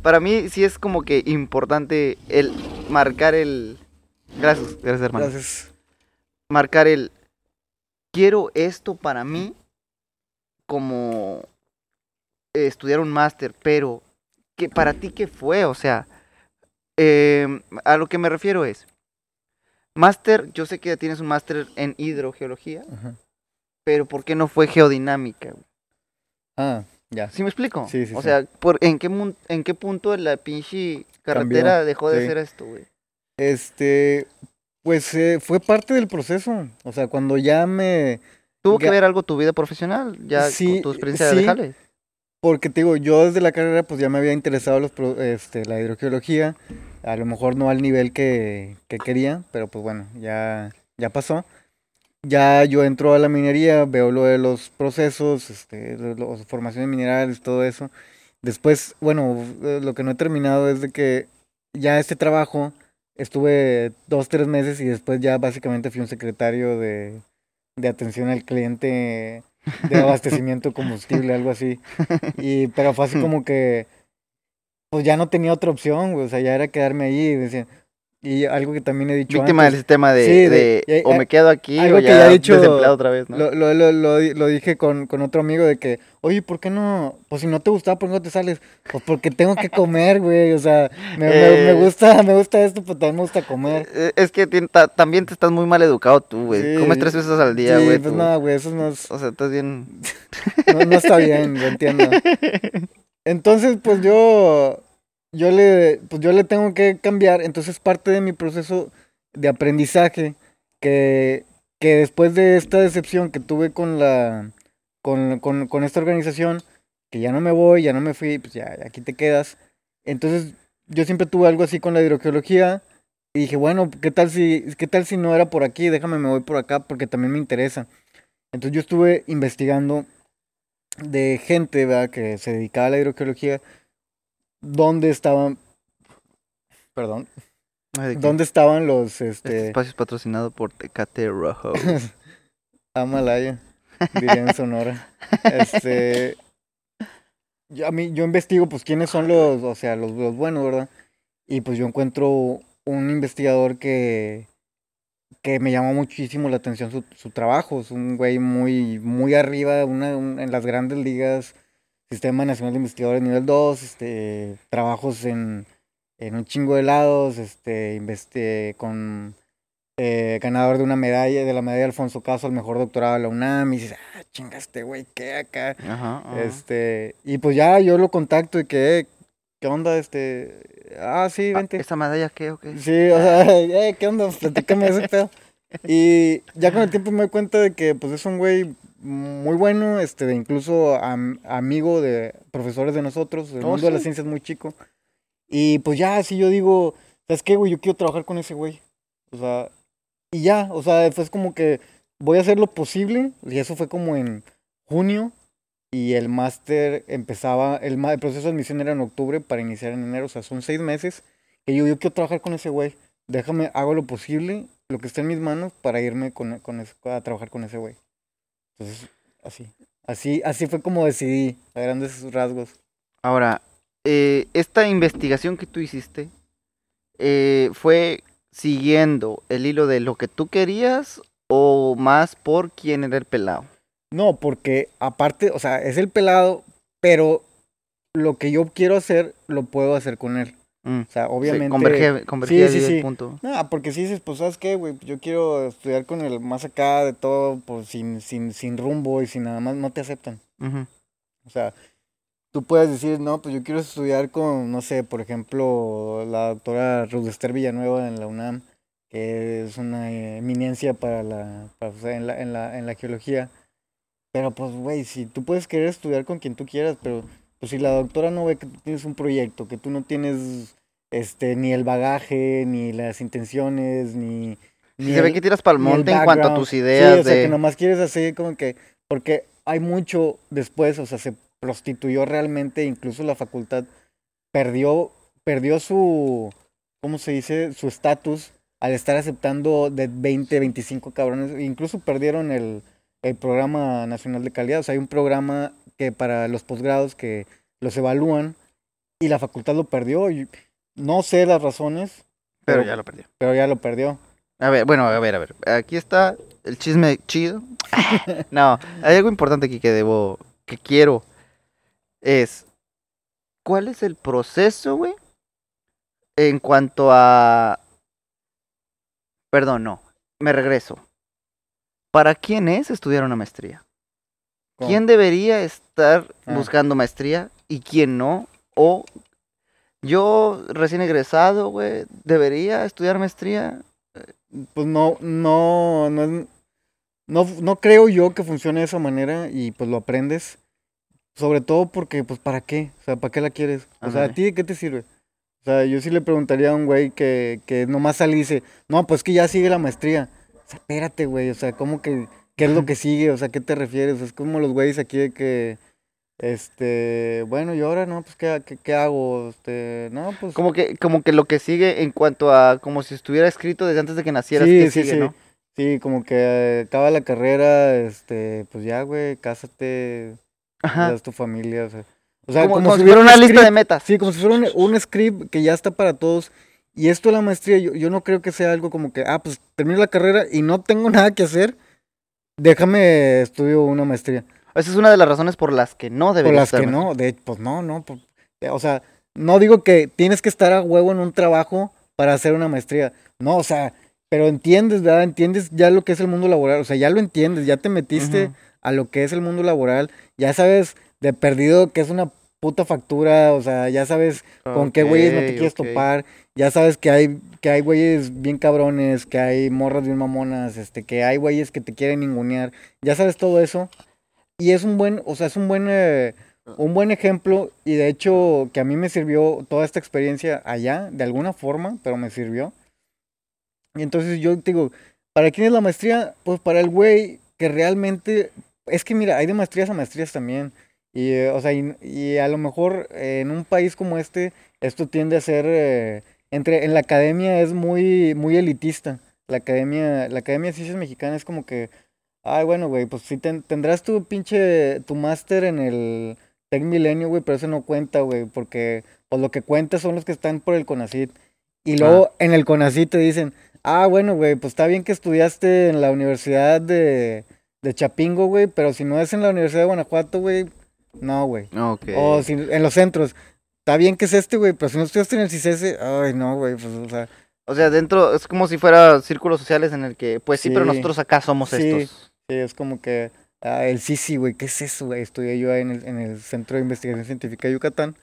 Speaker 1: para mí sí es como que importante el marcar el. Gracias, gracias, hermano.
Speaker 2: Gracias.
Speaker 1: Marcar el. Quiero esto para mí como eh, estudiar un máster, pero que para ti qué fue, o sea, em, a lo que me refiero es máster. Yo sé que tienes un máster en hidrogeología,
Speaker 2: Ajá.
Speaker 1: pero ¿por qué no fue geodinámica? güey?
Speaker 2: Ah, ya.
Speaker 1: ¿Sí me explico?
Speaker 2: Sí, sí,
Speaker 1: O
Speaker 2: sí.
Speaker 1: sea, ¿por, en, qué, mun- ¿en qué punto la pinche carretera dejó de
Speaker 2: sí.
Speaker 1: ser esto, güey?
Speaker 2: Este, pues eh, fue parte del proceso. O sea, cuando ya me,
Speaker 1: ¿Tuvo que ver algo tu vida profesional? Ya
Speaker 2: Sí,
Speaker 1: con tu experiencia de jale.
Speaker 2: Porque te digo, yo desde la carrera pues ya me había interesado los, este, la hidrogeología. A lo mejor no al nivel que, que quería, pero pues bueno, ya, ya pasó. Ya yo entro a la minería, veo lo de los procesos, este, formación de minerales, todo eso. Después, bueno, eh, lo que no he terminado es de que ya este trabajo estuve dos, tres meses y después ya básicamente fui un secretario de, de atención al cliente de abastecimiento combustible, algo así. Y, pero fue así como que, pues ya no tenía otra opción, o sea, ya era quedarme ahí y decían, y algo que también he dicho
Speaker 1: Víctima del sistema de,
Speaker 2: Sí, de-
Speaker 1: de
Speaker 2: y hay-
Speaker 1: o me quedo aquí
Speaker 2: algo
Speaker 1: o
Speaker 2: que
Speaker 1: ya,
Speaker 2: ya he dicho-
Speaker 1: desempleado otra vez, ¿no?
Speaker 2: lo, lo, lo, lo, di- lo dije con, con otro amigo de que, oye, ¿por qué no? Pues si no te gustaba, ¿por qué no te sales? Pues porque tengo que comer, güey, o sea, me, me- me
Speaker 1: Eh.
Speaker 2: gusta, me gusta esto, pero también me gusta comer.
Speaker 1: Eh, Es que también te estás muy mal educado tú, güey.
Speaker 2: Sí.
Speaker 1: Comes tres veces al día,
Speaker 2: sí,
Speaker 1: güey.
Speaker 2: pues
Speaker 1: tú.
Speaker 2: no, güey, eso no, es-
Speaker 1: O sea, estás bien...
Speaker 2: no, no está bien, lo entiendo. Entonces, pues yo, yo le, pues yo le tengo que cambiar. Entonces, parte de mi proceso de aprendizaje, que, que después de esta decepción que tuve con la, con, con, con esta organización, que ya no me voy, ya no me fui, pues ya, aquí te quedas. Entonces, yo siempre tuve algo así con la hidrogeología. Y dije, bueno, ¿qué tal si, qué tal si no era por aquí? Déjame, me voy por acá porque también me interesa. Entonces yo estuve investigando de gente ¿verdad? que se dedicaba a la hidrogeología, dónde estaban, perdón, dónde estaban los... Este,
Speaker 1: este espacio es patrocinado por Tecate Rojo.
Speaker 2: Amalaya, diría en Sonora. Este, yo, a mí, yo investigo, pues, quiénes son los, o sea, los, los buenos, ¿verdad? Y pues yo encuentro un investigador que, que me llamó muchísimo la atención su, su trabajo. Es un güey muy, muy arriba una, en las grandes ligas, Sistema Nacional de Investigadores nivel 2, este, trabajos en, en un chingo de lados, este, investe con eh, ganador de una medalla, de la medalla de Alfonso Caso, al mejor doctorado de la UNAM, y dices, ah, chinga este güey, ¿qué acá? Este, y pues ya yo lo contacto y que, ¿qué onda? Este, ah, sí, ah, vente.
Speaker 1: ¿Esta medalla qué o qué?
Speaker 2: Sí, o sea, eh, ¿qué onda? Platícame ese pedo. Y ya con el tiempo me doy cuenta de que, pues, es un güey muy bueno, este, incluso amigo de profesores de nosotros, el oh, mundo de las ciencias muy chico. Y pues ya, si yo digo, ¿sabes qué, güey? Yo quiero trabajar con ese güey. O sea, y ya, o sea, fue como que voy a hacer lo posible. Y eso fue como en junio y el máster empezaba, el, el, proceso de admisión era en octubre para iniciar en enero, o sea, son seis meses. Y yo, yo quiero trabajar con ese güey, déjame, hago lo posible, lo que esté en mis manos para irme con, con a trabajar con ese güey. Entonces, así, así, así fue como decidí, a grandes rasgos.
Speaker 1: Ahora, eh, esta investigación que tú hiciste, eh, ¿fue siguiendo el hilo de lo que tú querías o más por quién era el pelado?
Speaker 2: No, porque aparte, o sea, es el pelado, pero lo que yo quiero hacer, lo puedo hacer con él. Mm, o sea, obviamente.
Speaker 1: Sí, converge, sí, sí, punto.
Speaker 2: No, porque si dices, pues, ¿sabes qué, güey? Yo quiero estudiar con el más acá de todo, pues, sin, sin, sin rumbo y sin nada más, no te aceptan. O sea, tú puedes decir, no, pues yo quiero estudiar con, no sé, por ejemplo, la doctora Ruth Esther Villanueva en la UNAM, que es una eminencia para la, para, en, la, en, la, en la geología. Pero pues, güey, si tú puedes querer estudiar con quien tú quieras, pero pues si la doctora no ve que tú tienes un proyecto, que tú no tienes este ni el bagaje, ni las intenciones, ni...
Speaker 1: ni se ve que tiras para el monte en cuanto a tus ideas. Sí,
Speaker 2: o sea, que nomás quieres así como que... Porque hay mucho después, o sea, se prostituyó realmente, incluso la facultad perdió, perdió su, ¿cómo se dice? Su estatus al estar aceptando de 20, 25 cabrones. Incluso perdieron el, el Programa Nacional de Calidad. O sea, hay un programa que para los posgrados que los evalúan y la facultad lo perdió. Y no sé las razones.
Speaker 1: Pero, ya lo perdió.
Speaker 2: Pero ya lo perdió.
Speaker 1: A ver, bueno, a ver, a ver. Aquí está el chisme chido. no, hay algo importante aquí que debo, que quiero. Es, ¿cuál es el proceso, güey? En cuanto a... Perdón, no. Me regreso. ¿Para quién es estudiar una maestría? ¿Quién debería estar ah. buscando maestría y quién no? O yo recién egresado, güey, debería estudiar maestría.
Speaker 2: Pues no, no, no, no, no creo yo que funcione de esa manera y pues lo aprendes. Sobre todo porque, pues, ¿para qué? O sea, ¿para qué la quieres? O sea, ¿a ti qué te sirve? O sea, yo sí le preguntaría a un güey que, que nomás sale y dice, no, pues que ya sigue la maestría. O sea, espérate, güey, o sea, ¿cómo que, qué es lo que sigue? O sea, ¿qué te refieres? Es como los güeyes aquí de que, este, bueno, y ahora, no, pues, ¿qué, qué, hago? Este, no, pues...
Speaker 1: Como que, como que lo que sigue en cuanto a, como si estuviera escrito desde antes de que nacieras, sí, sí, sí. ¿no?
Speaker 2: Sí, como que acaba la carrera, este, pues ya, güey, cásate, Ajá. tu familia, o sea... O
Speaker 1: sea, como, si hubiera una lista de metas.
Speaker 2: Sí, como si fuera un, un, script que ya está para todos y esto de la maestría, yo, yo no creo que sea algo como que, ah, pues termino la carrera y no tengo nada que hacer, déjame estudio una maestría.
Speaker 1: Esa es una de las razones por las que no debería
Speaker 2: Por las que no, de, pues no, no. Pues, o sea, no digo que tienes que estar a huevo en un trabajo para hacer una maestría. No, o sea, pero entiendes, ¿verdad? Entiendes ya lo que es el mundo laboral. O sea, ya lo entiendes, ya te metiste a lo que es el mundo laboral. Ya sabes de perdido que es una puta factura, o sea, ya sabes con qué güeyes no te quieres topar, ya sabes que hay, que hay güeyes bien cabrones, que hay morras bien mamonas, este, que hay güeyes que te quieren ningunear, ya sabes todo eso. Y es un buen, o sea, es un buen, eh, un buen ejemplo y de hecho que a mí me sirvió toda esta experiencia allá, de alguna forma, pero me sirvió. Y entonces yo te digo, ¿para quién es la maestría? Pues para el güey que realmente, es que mira, hay de maestrías a maestrías también. Y, eh, o sea, y, y a lo mejor eh, en un país como este, esto tiende a ser, eh, entre, en la academia es muy, muy elitista. La academia, la academia de ciencias mexicanas es como que, ay, bueno, güey, pues sí ten- tendrás tu pinche, tu máster en el Tec Milenio, güey, pero eso no cuenta, güey, porque pues lo que cuenta son los que están por el CONACYT. Y luego en el CONACYT te dicen, ah, bueno, güey, pues está bien que estudiaste en la Universidad de, de Chapingo, güey, pero si no es en la Universidad de Guanajuato, güey, no, güey.
Speaker 1: Ok.
Speaker 2: O si, en los centros. Está bien que es este, güey, pero si no estudiaste en el CICES, ay, no, güey, pues, o sea,
Speaker 1: O sea, dentro es como si fuera círculos sociales en el que, pues sí, pero nosotros acá somos
Speaker 2: Sí.
Speaker 1: estos.
Speaker 2: sí, es como que, ah, el CICI, güey, ¿qué es eso, güey? Estudié yo ahí en el, en el Centro de Investigación Científica de Yucatán,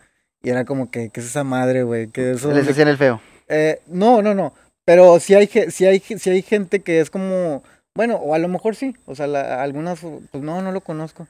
Speaker 2: y era como que, ¿qué es esa madre, güey? Que eso
Speaker 1: Les decían el feo.
Speaker 2: Eh, no, no, no. Pero sí hay, sí hay, sí hay gente que es como, bueno, o a lo mejor sí. O sea, la- algunas, pues no, no lo conozco.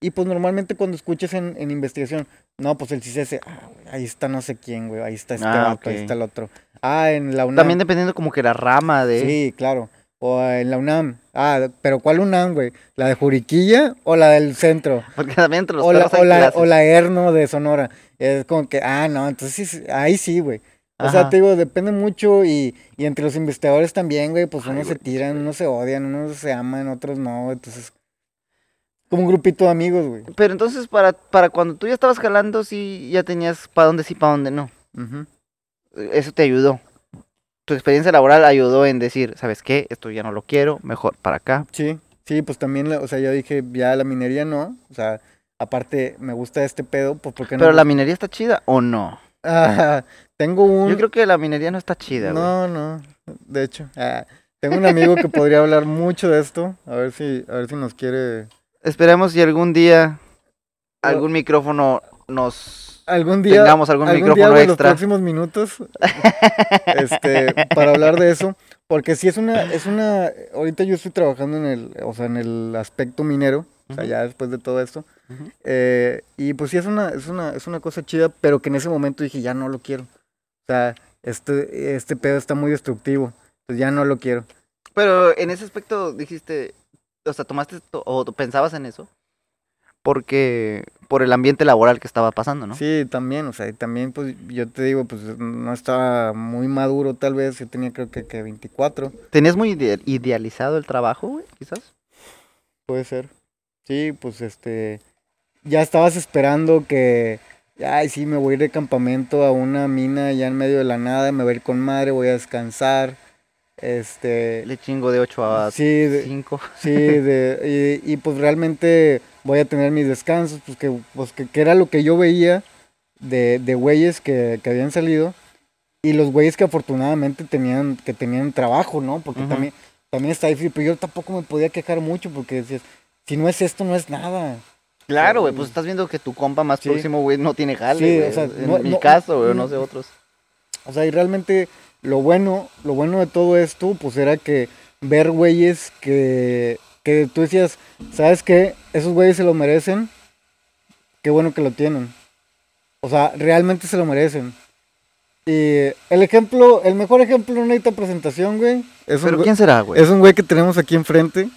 Speaker 2: Y pues normalmente cuando escuches en, en investigación, no, pues el CICES, ah, güey, ahí está no sé quién, güey, ahí está este
Speaker 1: Ah,
Speaker 2: vato, ahí está el otro. Ah, en la UNAM.
Speaker 1: También dependiendo como que la rama de...
Speaker 2: Sí, claro. O en la UNAM. Ah, pero ¿cuál UNAM, güey? ¿La de Juriquilla o la del centro?
Speaker 1: Porque también entre los
Speaker 2: O la, o, la, o la Erno de Sonora. Es como que, ah, no, entonces ahí sí, güey. O sea, te digo, depende mucho y, y entre los investigadores también, güey, pues
Speaker 1: Ay,
Speaker 2: unos se
Speaker 1: güey.
Speaker 2: tiran, unos se odian, unos se aman, otros no, entonces... Como un grupito de amigos, güey.
Speaker 1: Pero entonces para, para cuando tú ya estabas jalando, sí, ya tenías para dónde sí, para dónde no.
Speaker 2: Ujú.
Speaker 1: Eso te ayudó. Tu experiencia laboral ayudó en decir, ¿sabes qué? Esto ya no lo quiero, mejor para acá.
Speaker 2: Sí, sí, pues también, o sea, yo dije, ya la minería no, o sea, aparte me gusta este pedo, pues porque no...
Speaker 1: Pero la minería está chida o no?
Speaker 2: Ah, tengo un...
Speaker 1: Yo creo que la minería no está chida, güey.
Speaker 2: No, no, de hecho. ah, tengo un amigo que podría hablar mucho de esto, a ver si, a ver si nos quiere...
Speaker 1: Esperemos si algún día algún micrófono nos
Speaker 2: Algún día...
Speaker 1: tengamos algún,
Speaker 2: algún
Speaker 1: micrófono
Speaker 2: día, güey, los
Speaker 1: extra.
Speaker 2: próximos minutos, este, para hablar de eso, porque si es una, es una, ahorita yo estoy trabajando en el, o sea, en el aspecto minero, o sea, ya después de todo esto, eh, y pues sí es una, es una, es una cosa chida, pero que en ese momento dije, ya no lo quiero, o sea, este, este pedo está muy destructivo, pues ya no lo quiero.
Speaker 1: Pero en ese aspecto dijiste, o sea, tomaste o pensabas en eso porque por el ambiente laboral que estaba pasando, ¿no?
Speaker 2: Sí, también, o sea, y también, pues, yo te digo, pues, no estaba muy maduro, tal vez, yo tenía creo que, que 24,
Speaker 1: ¿Tenías muy ide- idealizado el trabajo, güey? Quizás.
Speaker 2: puede ser. Sí, pues, este, ya estabas esperando que, ay, sí, me voy a ir de campamento a una mina ya en medio de la nada, me voy a ir con madre, voy a descansar, este,
Speaker 1: Le chingo de 8 a
Speaker 2: sí, de-
Speaker 1: 5.
Speaker 2: Sí, de, y, y, pues realmente voy a tener mis descansos, pues que, pues que, que era lo que yo veía de, de güeyes que, que habían salido y los güeyes que afortunadamente tenían, que tenían trabajo, ¿no? Porque también, también está difícil, pero yo tampoco me podía quejar mucho porque decías, si no es esto, no es nada.
Speaker 1: Claro, güey, pues estás viendo que tu compa más
Speaker 2: Sí.
Speaker 1: próximo, güey, no tiene jale,
Speaker 2: Sí, o sea,
Speaker 1: en
Speaker 2: no-
Speaker 1: mi
Speaker 2: no-
Speaker 1: caso, güey, no
Speaker 2: no-
Speaker 1: sé otros.
Speaker 2: O sea, y realmente lo bueno, lo bueno de todo esto, pues era que ver güeyes que, que tú decías, ¿sabes qué? Esos güeyes se lo merecen. Qué bueno que lo tienen. O sea, realmente se lo merecen. Y el ejemplo, el mejor ejemplo no necesita presentación, güey. Es un,
Speaker 1: Pero
Speaker 2: güey,
Speaker 1: ¿quién será, güey?
Speaker 2: es un güey que tenemos aquí enfrente.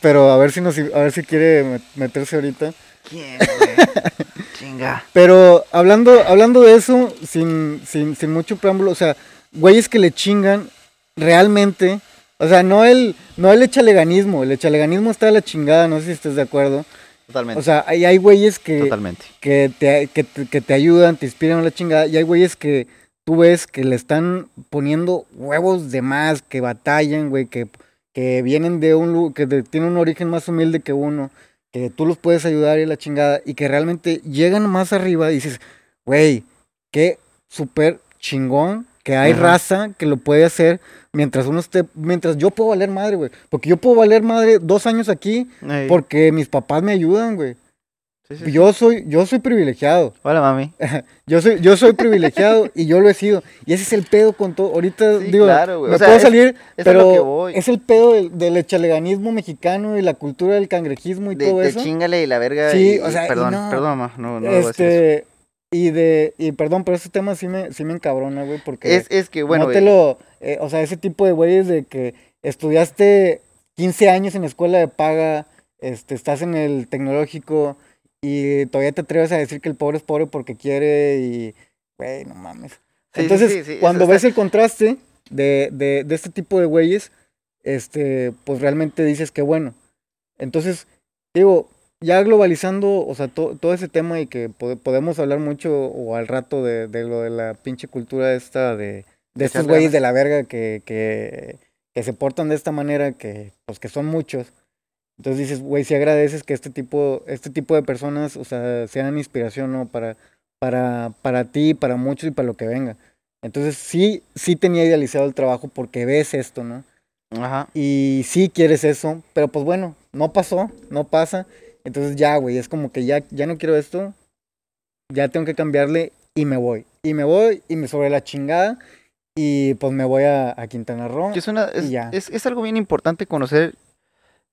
Speaker 2: Pero a ver si nos, a ver si quiere met- meterse ahorita.
Speaker 1: ¿Quién, güey? Chinga.
Speaker 2: Pero hablando, hablando de eso, sin, sin, sin mucho preámbulo, o sea, güeyes que le chingan realmente, o sea, no el, no el echaleganismo, el echaleganismo está de la chingada, no sé si estés de acuerdo.
Speaker 1: Totalmente.
Speaker 2: O sea, hay, hay güeyes que,
Speaker 1: totalmente.
Speaker 2: que, te, que, que te ayudan, te inspiran a la chingada, y hay güeyes que tú ves que le están poniendo huevos de más, que batallan, güey, que, que vienen de un que de- tienen un origen más humilde que uno, que tú los puedes ayudar y la chingada, y que realmente llegan más arriba y dices, güey, qué súper chingón que hay
Speaker 1: Ajá.
Speaker 2: raza que lo puede hacer mientras uno esté, mientras yo puedo valer madre, güey, porque yo puedo valer madre dos años aquí
Speaker 1: Ey,
Speaker 2: porque mis papás me ayudan, güey.
Speaker 1: Sí, sí, sí.
Speaker 2: Yo soy, yo soy privilegiado.
Speaker 1: Hola, mami.
Speaker 2: Yo soy, yo soy privilegiado y yo lo he sido. Y ese es el pedo con todo. Ahorita
Speaker 1: Sí,
Speaker 2: digo,
Speaker 1: claro,
Speaker 2: me
Speaker 1: O sea,
Speaker 2: puedo
Speaker 1: es-
Speaker 2: salir,
Speaker 1: es
Speaker 2: pero
Speaker 1: lo que voy.
Speaker 2: es el pedo del, del echaleganismo mexicano y la cultura del cangrejismo y
Speaker 1: De,
Speaker 2: todo
Speaker 1: de
Speaker 2: eso.
Speaker 1: chingale y la verga.
Speaker 2: Sí,
Speaker 1: y-
Speaker 2: o sea, y
Speaker 1: Perdón,
Speaker 2: no.
Speaker 1: perdón, mamá. No, no voy a decir eso.
Speaker 2: este, y de, y perdón, pero ese tema sí me, sí me encabrona, güey, porque
Speaker 1: Es, es que, bueno,
Speaker 2: no te lo, eh, o sea, ese tipo de güeyes de que estudiaste 15 años en escuela de paga, este, estás en el tecnológico y todavía te atreves a decir que el pobre es pobre porque quiere y, güey, no mames.
Speaker 1: Sí,
Speaker 2: Entonces,
Speaker 1: sí, sí, eso
Speaker 2: cuando
Speaker 1: está-
Speaker 2: ves el contraste de, de, de este tipo de güeyes, este, pues realmente dices que bueno. Entonces, digo, ya globalizando, o sea, to- todo ese tema y que pode- podemos hablar mucho o al rato de, de lo de la pinche cultura esta de, de estos güeyes de la verga que, que, que se portan de esta manera, que pues que son muchos. Entonces dices, güey, si agradeces que este tipo, este tipo de personas, o sea, sean inspiración, ¿no? Para, para, para ti, para muchos y para lo que venga. Entonces sí, sí tenía idealizado el trabajo porque ves esto, ¿no?
Speaker 1: Ajá.
Speaker 2: Y sí quieres eso, pero pues bueno, no pasó, no pasa. Entonces ya, güey, es como que ya, ya no quiero esto, ya tengo que cambiarle y me voy. Y me voy y me sobre la chingada y pues me voy a, a Quintana Roo.
Speaker 1: Que es, una, es,
Speaker 2: ya.
Speaker 1: es- es algo bien importante conocer.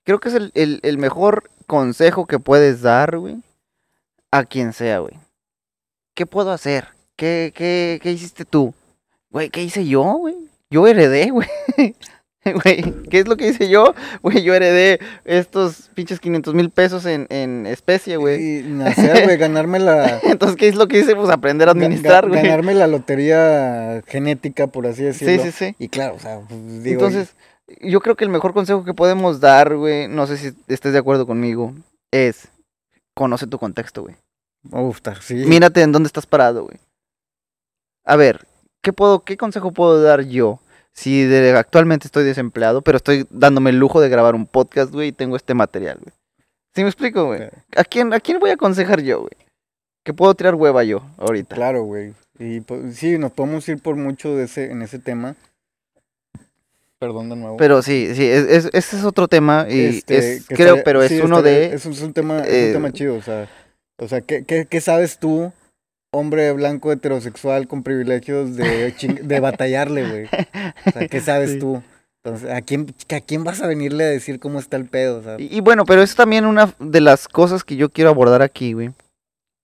Speaker 1: Creo que es el, el- el mejor consejo que puedes dar, güey, a quien sea, güey. ¿Qué puedo hacer? ¿Qué, qué, qué hiciste tú? Güey, ¿qué hice yo, güey? Yo heredé, güey. Güey, ¿qué es lo que hice yo? Güey, yo heredé estos pinches 500 mil pesos en, en especie, güey.
Speaker 2: Y nacer, güey, ganarme la...
Speaker 1: Entonces, ¿qué es lo que hice? Pues aprender a administrar, güey.
Speaker 2: ganarme la lotería genética, por así
Speaker 1: Sí,
Speaker 2: decirlo.
Speaker 1: sí, sí.
Speaker 2: Y claro, o sea, pues, digo,
Speaker 1: Entonces, yo creo que el mejor consejo que podemos dar, güey, no sé si estés de acuerdo conmigo, es conoce tu contexto, güey.
Speaker 2: uf, sí.
Speaker 1: Mírate en dónde estás parado, güey. A ver, ¿qué puedo, qué consejo puedo dar yo? Si de- actualmente estoy desempleado, pero estoy dándome el lujo de grabar un podcast, güey, y tengo este material, güey. ¿Sí me explico, güey? ¿A quién, ¿A quién voy a aconsejar yo, güey? Que puedo tirar hueva yo ahorita.
Speaker 2: Claro, güey. Y pues, sí, nos podemos ir por mucho de ese, en ese tema. Perdón de nuevo.
Speaker 1: Pero sí, sí, es- es- ese es otro tema y
Speaker 2: Este,
Speaker 1: es,
Speaker 2: que
Speaker 1: creo,
Speaker 2: estaría-
Speaker 1: pero es
Speaker 2: sí,
Speaker 1: uno
Speaker 2: estaría-
Speaker 1: de...
Speaker 2: Es un, es un tema, es un
Speaker 1: eh,
Speaker 2: tema chido, o sea, o sea ¿qué, qué, qué sabes tú, hombre blanco heterosexual con privilegios de, de batallarle, güey? O sea, ¿qué sabes
Speaker 1: Sí.
Speaker 2: tú? Entonces, ¿a quién, ¿a quién vas a venirle a decir cómo está el pedo? O sea,
Speaker 1: Y, y bueno, pero es también una de las cosas que yo quiero abordar aquí, güey.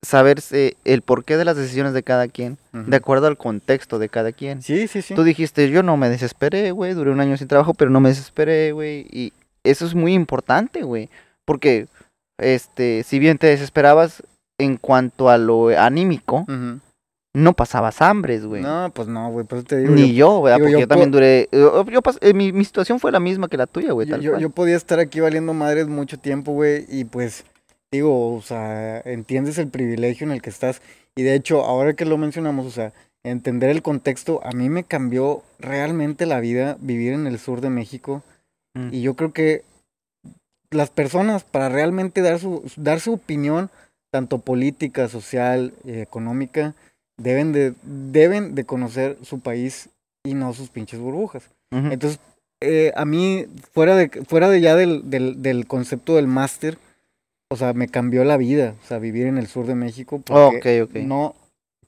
Speaker 1: Saberse el porqué de las decisiones de cada quien, de acuerdo al contexto de cada quien.
Speaker 2: Sí, sí, sí.
Speaker 1: Tú dijiste, yo no me desesperé, güey, duré un año sin trabajo, pero no me desesperé, güey. Y eso es muy importante, güey. Porque, este, si bien te desesperabas en cuanto a lo anímico, no pasabas hambres, güey.
Speaker 2: No, pues no, güey, por eso te digo.
Speaker 1: Ni yo, ¿verdad?
Speaker 2: digo,
Speaker 1: Porque
Speaker 2: yo
Speaker 1: yo, también duré... yo- yo pas- eh, mi, mi situación fue la misma que la tuya, güey,
Speaker 2: yo,
Speaker 1: tal
Speaker 2: yo,
Speaker 1: cual.
Speaker 2: yo podía estar aquí valiendo madres mucho tiempo, güey, y pues, digo, o sea, entiendes el privilegio en el que estás. Y de hecho, ahora que lo mencionamos, o sea, entender el contexto, a mí me cambió realmente la vida vivir en el sur de México.
Speaker 1: Mm.
Speaker 2: Y yo creo que las personas, para realmente dar su, dar su opinión, tanto política, social, eh, económica, deben de, deben de conocer su país y no sus pinches burbujas. Entonces, eh, a mí, fuera de, fuera de ya del, del, del concepto del máster, o sea, me cambió la vida, o sea, vivir en el sur de México, porque
Speaker 1: ok, ok.
Speaker 2: no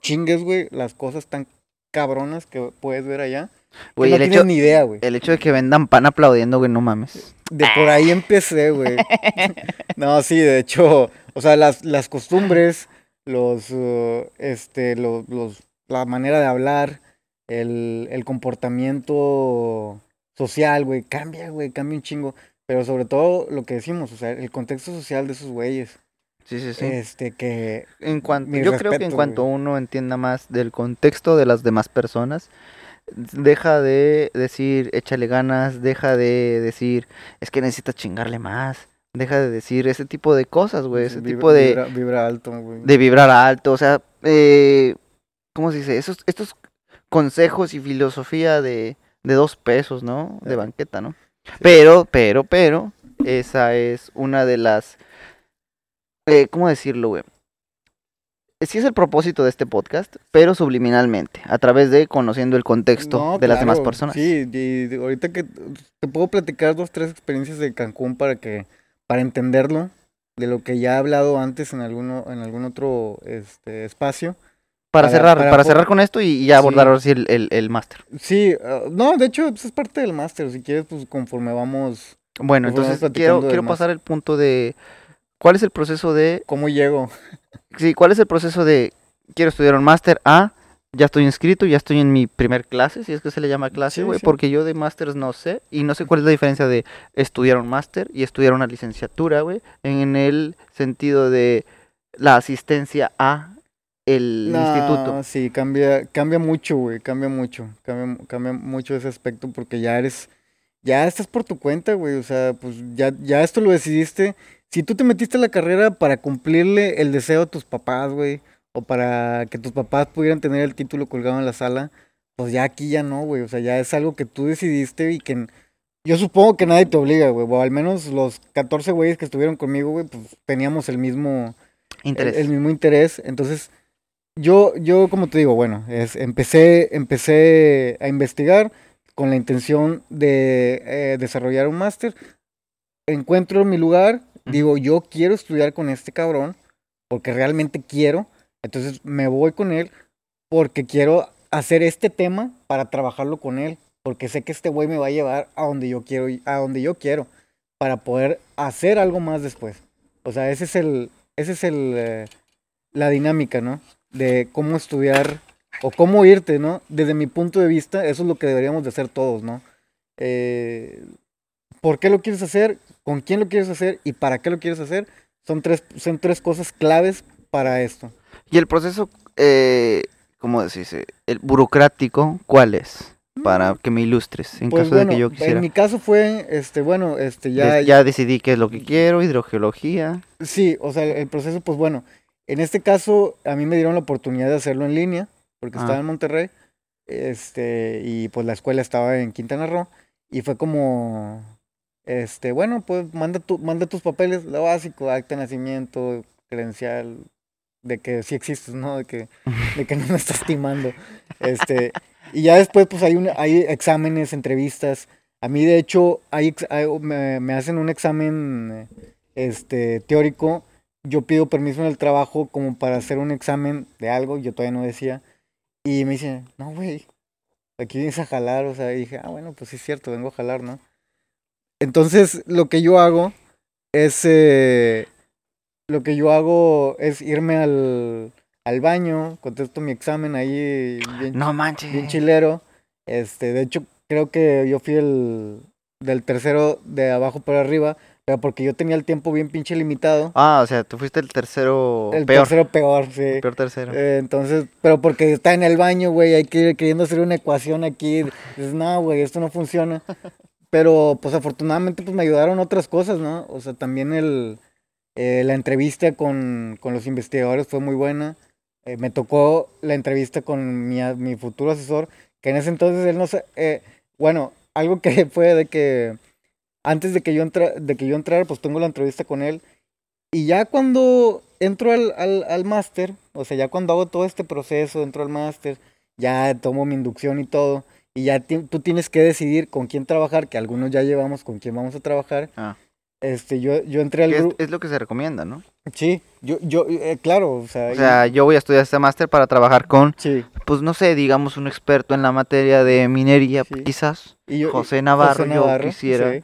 Speaker 2: chingues, güey, las cosas tan cabronas que puedes ver allá,
Speaker 1: Güey,
Speaker 2: no
Speaker 1: el,
Speaker 2: tienes
Speaker 1: hecho,
Speaker 2: ni idea, güey.
Speaker 1: el hecho de que vendan pan aplaudiendo, güey, no mames.
Speaker 2: De por ahí empecé, güey. No, sí, de hecho, o sea, las, las costumbres, los, uh, este, los, los, la manera de hablar, el, el comportamiento social, güey, cambia, güey, cambia un chingo. Pero sobre todo lo que decimos, o sea, el contexto social de esos güeyes.
Speaker 1: Sí, sí, sí.
Speaker 2: Este, que
Speaker 1: En cuanto, yo creo que en cuanto uno entienda más del contexto de las demás personas, deja de decir échale ganas, deja de decir es que necesitas chingarle más, deja de decir ese tipo de cosas, güey, ese
Speaker 2: vibra-
Speaker 1: tipo de,
Speaker 2: Vibra, vibra alto, güey.
Speaker 1: de vibrar alto, o sea, eh, ¿cómo se dice? Esos, estos consejos y filosofía de, de dos pesos, ¿no? De
Speaker 2: Eh.
Speaker 1: banqueta, ¿no? Pero, pero, pero, esa es una de las, eh, ¿cómo decirlo, güey? Sí es el propósito de este podcast, pero subliminalmente, a través de conociendo el contexto
Speaker 2: No,
Speaker 1: de las demás personas.
Speaker 2: Sí, y ahorita que te puedo platicar dos, tres experiencias de Cancún para que, para entenderlo. de lo que ya he hablado antes en alguno, en algún otro este, espacio.
Speaker 1: Para,
Speaker 2: Para-
Speaker 1: cerrar,
Speaker 2: para
Speaker 1: cerrar con esto y, ya abordar
Speaker 2: Sí.
Speaker 1: ahora sí el, el, el máster.
Speaker 2: Sí, ah, no, de hecho, pues, es parte del máster. Si quieres, pues conforme vamos,
Speaker 1: Bueno, entonces quiero, quiero pasar el punto de cuál es el proceso de
Speaker 2: ¿cómo llego?
Speaker 1: Sí, ¿cuál es el proceso de quiero estudiar un máster? A, ya estoy inscrito, ya estoy en mi primer clase, si es que se le llama clase,
Speaker 2: Sí,
Speaker 1: güey,
Speaker 2: sí.
Speaker 1: porque yo de másters no sé y no sé cuál es la diferencia de estudiar un máster y estudiar una licenciatura, güey, en el sentido de la asistencia a el
Speaker 2: No,
Speaker 1: instituto.
Speaker 2: Sí, cambia, cambia mucho, güey, cambia mucho, cambia, cambia mucho ese aspecto porque ya eres, ya estás por tu cuenta, güey, o sea, pues ya, ya esto lo decidiste. Si tú te metiste a la carrera para cumplirle el deseo a tus papás, güey, o para que tus papás pudieran tener el título colgado en la sala, pues ya aquí ya no, güey, o sea, ya es algo que tú decidiste y que yo supongo que nadie te obliga, güey, o al menos los 14 güeyes que estuvieron conmigo, güey, pues teníamos el mismo el-
Speaker 1: Interés.
Speaker 2: El, mismo interés. Entonces, yo, yo como te digo, bueno, es, empecé, empecé a investigar con la intención de eh, desarrollar un máster. Encuentro mi lugar, digo, yo quiero estudiar con este cabrón, porque realmente quiero. Entonces me voy con él porque quiero hacer este tema para trabajarlo con él, porque sé que este güey me va a llevar a donde yo quiero, a donde yo quiero, para poder hacer algo más después. O sea, ese es el, ese es el, eh, la dinámica, ¿no? De cómo estudiar o cómo irte, ¿no? Desde mi punto de vista, eso es lo que deberíamos de hacer todos, ¿no? Eh, ¿Por qué lo quieres hacer? ¿Con quién lo quieres hacer? ¿Y para qué lo quieres hacer? Son tres, son tres cosas claves para esto.
Speaker 1: Y el proceso, eh, ¿cómo decirse? El burocrático, ¿cuál es? Para que me ilustres, en
Speaker 2: Pues
Speaker 1: caso
Speaker 2: bueno,
Speaker 1: de que yo quisiera.
Speaker 2: en mi caso fue, este, bueno, este, ya,
Speaker 1: Des- ya decidí qué es lo que quiero, hidrogeología.
Speaker 2: Sí, o sea, el proceso, pues bueno, en este caso a mí me dieron la oportunidad de hacerlo en línea, porque
Speaker 1: Ah.
Speaker 2: estaba en Monterrey, este, y pues la escuela estaba en Quintana Roo, y fue como, este, bueno, pues manda, tu, manda tus papeles, lo básico, acta de nacimiento, credencial, de que sí existes, ¿no? De que, de que no me estás timando, este, y ya después, pues hay, un, hay exámenes, entrevistas, a mí de hecho, hay, hay- me, me hacen un examen, este, teórico, yo pido permiso en el trabajo como para hacer un examen de algo, yo todavía no decía, y me dicen, no, güey, aquí vienes a jalar, o sea, y dije, ah, bueno, pues sí es cierto, vengo a jalar, ¿no? Entonces, lo que yo hago es, eh, lo que yo hago es irme al, al baño, contesto mi examen ahí bien,
Speaker 1: No manches.
Speaker 2: bien chilero, este, de hecho, creo que yo fui el del tercero de abajo para arriba, pero porque yo tenía el tiempo bien pinche limitado.
Speaker 1: Ah, o sea, tú fuiste el tercero
Speaker 2: El
Speaker 1: peor.
Speaker 2: tercero peor, sí.
Speaker 1: el peor tercero.
Speaker 2: Eh, entonces, pero porque está en el baño, güey, hay que ir queriendo hacer una ecuación aquí. Dices, no, güey, esto no funciona. Pero, pues afortunadamente, pues me ayudaron otras cosas, ¿no? O sea, también el, eh, la entrevista con, con los investigadores fue muy buena. Eh, me tocó la entrevista con mi, mi futuro asesor, que en ese entonces él no sé, eh, bueno, algo que fue de que antes de que yo entra, de que yo entrara, pues tengo la entrevista con él. Y ya cuando entro al, al, al máster, o sea, ya cuando hago todo este proceso, entro al máster, ya tomo mi inducción y todo, y ya tú tienes que decidir con quién trabajar, que algunos ya llevamos con quién vamos a trabajar.
Speaker 1: Ah.
Speaker 2: Este, yo, yo entré al
Speaker 1: es,
Speaker 2: grupo.
Speaker 1: es lo que se recomienda, ¿no?
Speaker 2: Sí, yo, yo, eh, claro, o sea,
Speaker 1: O
Speaker 2: y-
Speaker 1: sea, yo voy a estudiar este máster para trabajar con,
Speaker 2: sí.
Speaker 1: pues no sé, digamos un experto en la materia de minería,
Speaker 2: Sí.
Speaker 1: quizás.
Speaker 2: Y yo,
Speaker 1: José Navarro, yo quisiera.
Speaker 2: sí.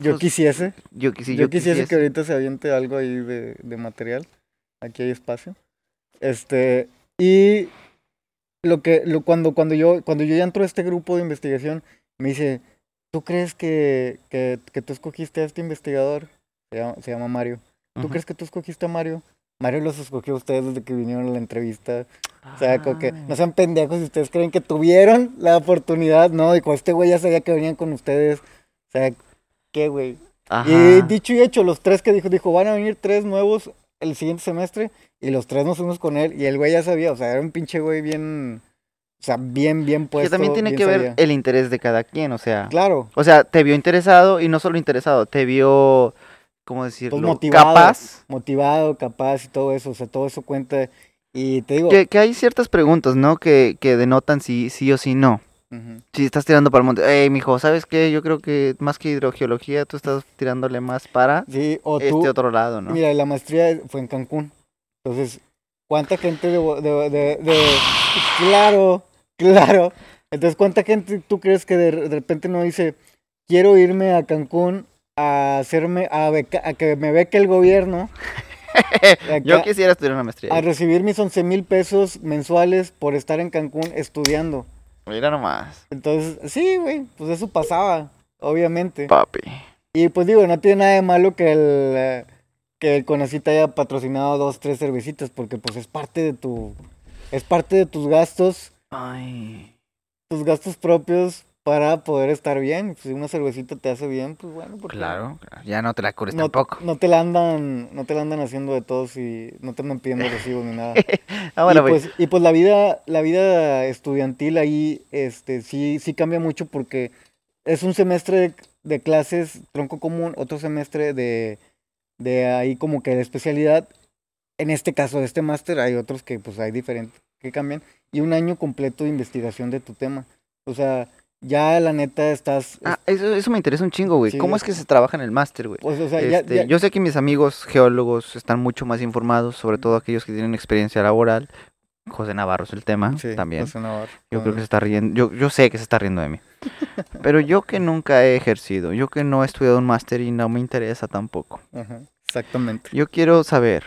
Speaker 2: Yo
Speaker 1: Pues,
Speaker 2: quisiese.
Speaker 1: Yo, quisi-
Speaker 2: yo,
Speaker 1: yo
Speaker 2: quisiese, que ahorita se aviente algo ahí de, de material. Aquí hay espacio. Este, y lo que, lo, cuando, cuando yo, cuando yo ya entro a este grupo de investigación, me dice, ¿tú crees que, que, que tú escogiste a este investigador? Se llama, se llama Mario. ¿Tú crees que tú escogiste a Mario? Mario los escogió a ustedes desde que vinieron a la entrevista. O sea, como que
Speaker 1: Ah.
Speaker 2: no sean pendejos si ustedes creen que tuvieron la oportunidad, ¿no? Y con este güey ya sabía que venían con ustedes. O sea, ¿qué, güey? Y dicho y hecho, los tres que dijo, dijo, van a venir tres nuevos el siguiente semestre y los tres nos fuimos con él y el güey ya sabía, o sea, era un pinche güey bien, o sea, bien, bien
Speaker 1: que
Speaker 2: puesto.
Speaker 1: también tiene que ver el interés de cada quien, o sea.
Speaker 2: Claro,
Speaker 1: O sea, te vio interesado y no solo interesado, te vio, ¿cómo decirlo?
Speaker 2: Pues motivado.
Speaker 1: Capaz.
Speaker 2: motivado, capaz y todo eso, o sea, todo eso cuenta. Y te digo,
Speaker 1: Que, que hay ciertas preguntas, ¿no? Que, que denotan si sí o si no. Si estás tirando para el monte, hey, mijo, ¿sabes qué? Yo creo que más que hidrogeología, tú estás tirándole más para
Speaker 2: Sí, o tú,
Speaker 1: este otro lado, ¿no?
Speaker 2: mira, la maestría fue en Cancún. Entonces, ¿cuánta gente de, de, de- de- Claro, claro. Entonces, ¿cuánta gente tú crees que de, repente no dice, quiero irme a Cancún a hacerme, a, beca- a que me beque el gobierno?
Speaker 1: Yo
Speaker 2: acá-
Speaker 1: quisiera estudiar una maestría.
Speaker 2: a recibir mis 11 mil pesos mensuales por estar en Cancún estudiando.
Speaker 1: Mira nomás,
Speaker 2: Entonces, sí, güey, pues eso pasaba, obviamente.
Speaker 1: papi.
Speaker 2: Y pues digo, no tiene nada de malo que el, eh, que el Conacita haya patrocinado dos, tres cervecitas, porque pues es parte de tu, es parte de tus gastos,
Speaker 1: Ay.
Speaker 2: tus gastos propios para poder estar bien. Si una cervecita te hace bien, pues bueno, porque
Speaker 1: Claro, ya no te la cures
Speaker 2: no,
Speaker 1: tampoco.
Speaker 2: no te la andan, no te la andan haciendo de todos y no te andan pidiendo recibos ni nada.
Speaker 1: Ah, bueno,
Speaker 2: y,
Speaker 1: pues,
Speaker 2: pues, y pues la vida, la vida estudiantil ahí, este, sí, sí cambia mucho porque es un semestre de, de clases tronco común, otro semestre de, de ahí como que de especialidad. En este caso, de este máster, hay otros que pues hay diferentes que cambian. Y un año completo de investigación de tu tema. O sea, ya la neta estás...
Speaker 1: ah, eso, eso me interesa un chingo, güey.
Speaker 2: Sí,
Speaker 1: ¿Cómo es que se trabaja en el máster, güey?
Speaker 2: pues, o sea, ya-
Speaker 1: Este,
Speaker 2: ya-
Speaker 1: Yo sé que mis amigos geólogos están mucho más informados, sobre todo aquellos que tienen experiencia laboral. José Navarro es el tema
Speaker 2: sí,
Speaker 1: también.
Speaker 2: José Navarro,
Speaker 1: Yo creo que se está riendo. Yo, yo sé que se está riendo de mí. Pero yo que nunca he ejercido, yo que no he estudiado un máster y no me interesa tampoco.
Speaker 2: Ajá, exactamente.
Speaker 1: Yo quiero saber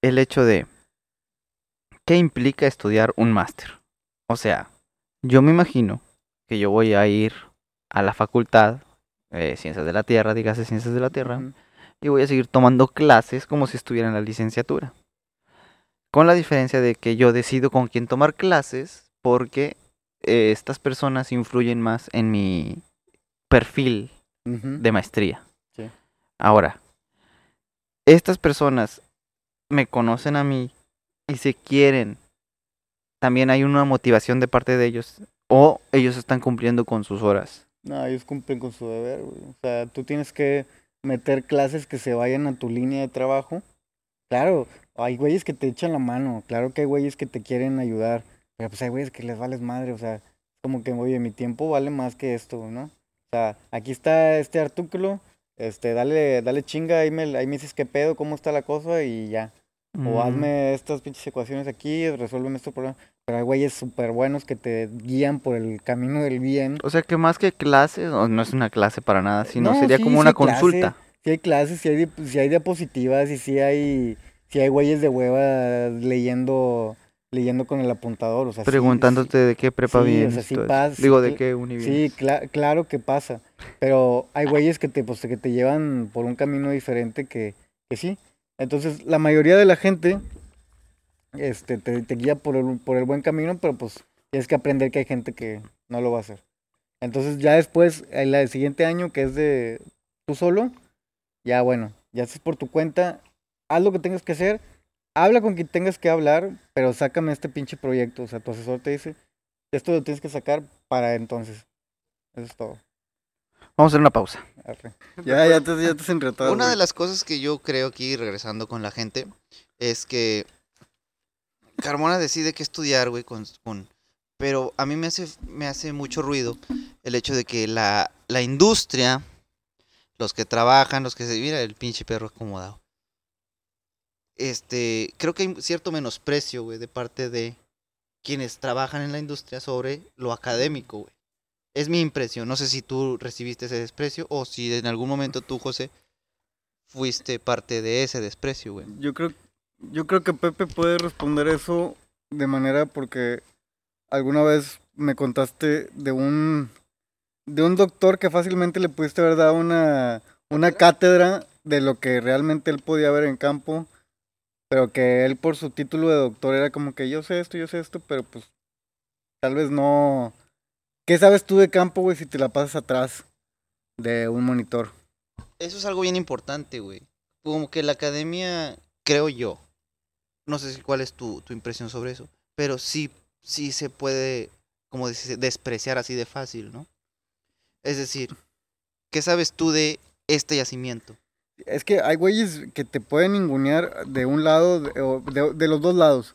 Speaker 1: el hecho de qué implica estudiar un máster. O sea, yo me imagino que yo voy a ir a la facultad, eh, Ciencias de la Tierra, dígase Ciencias de la Tierra, y voy a seguir tomando clases como si estuviera en la licenciatura. Con la diferencia de que yo decido con quién tomar clases porque eh, estas personas influyen más en mi perfil de maestría.
Speaker 2: Sí.
Speaker 1: Ahora, estas personas me conocen a mí y se quieren. También hay una motivación de parte de ellos o ellos están cumpliendo con sus horas.
Speaker 2: No, ellos cumplen con su deber, güey. O sea, tú tienes que meter clases que se vayan a tu línea de trabajo. Claro, hay güeyes que te echan la mano, claro que hay güeyes que te quieren ayudar, pero pues hay güeyes que les vales madre, o sea, como que, oye, mi tiempo vale más que esto, ¿no? O sea, aquí está este artículo, este, dale, dale chinga, ahí me, ahí me dices qué pedo, cómo está la cosa y ya. O
Speaker 1: Mm,
Speaker 2: hazme estas pinches ecuaciones aquí, resuélveme este problema. Pero hay güeyes súper buenos que te guían por el camino del bien.
Speaker 1: O sea que más que clases, no es una clase para nada, sino
Speaker 2: No,
Speaker 1: sería
Speaker 2: sí,
Speaker 1: como
Speaker 2: sí
Speaker 1: una
Speaker 2: hay clase,
Speaker 1: consulta.
Speaker 2: Si hay clases, si hay, dip- si hay diapositivas y si hay, si hay güeyes de hueva leyendo, leyendo con el apuntador. O sea, sí,
Speaker 1: Preguntándote de qué prepa
Speaker 2: sí, o sea, sí pasa,
Speaker 1: Digo, de
Speaker 2: cl-
Speaker 1: qué uni
Speaker 2: Sí, cla- claro que pasa. Pero hay güeyes que te, pues, que te llevan por un camino diferente que, que sí. Entonces, la mayoría de la gente este, te, te guía por el, por el buen camino, pero pues tienes que aprender que hay gente que no lo va a hacer. Entonces, ya después, el, el siguiente año, que es de tú solo, ya bueno, ya haces por tu cuenta, haz lo que tengas que hacer, habla con quien tengas que hablar, pero sácame este pinche proyecto. O sea, tu asesor te dice, esto lo tienes que sacar para entonces. Eso es todo.
Speaker 1: Vamos a hacer una pausa.
Speaker 2: Arre. Ya, ya te, ya te has enretado,
Speaker 3: Una de las cosas que yo creo aquí, regresando con la gente, es que Carmona decide qué estudiar, güey, con, con- Pero a mí me hace, me hace mucho ruido el hecho de que la, la industria, los que trabajan, los que se... Mira el pinche perro acomodado. Este, creo que hay cierto menosprecio, güey, de parte de quienes trabajan en la industria sobre lo académico, güey. Es mi impresión. No sé si tú recibiste ese desprecio o si en algún momento tú, José, fuiste parte de ese desprecio, güey.
Speaker 2: Yo creo, yo creo que Pepe puede responder eso de manera porque alguna vez me contaste de un de un doctor que fácilmente le pudiste haber dado una, una cátedra de lo que realmente él podía ver en campo, pero que él por su título de doctor era como que yo sé esto, yo sé esto, pero pues tal vez no... ¿Qué sabes tú de campo, güey, si te la pasas atrás de un monitor?
Speaker 3: Eso es algo bien importante, güey. Como que la academia, creo yo, no sé si cuál es tu, tu impresión sobre eso, pero sí, sí se puede, como dice, despreciar así de fácil, ¿no? Es decir, ¿qué sabes tú de este yacimiento?
Speaker 2: Es que hay güeyes que te pueden ningunear de un lado de, de- de los dos lados.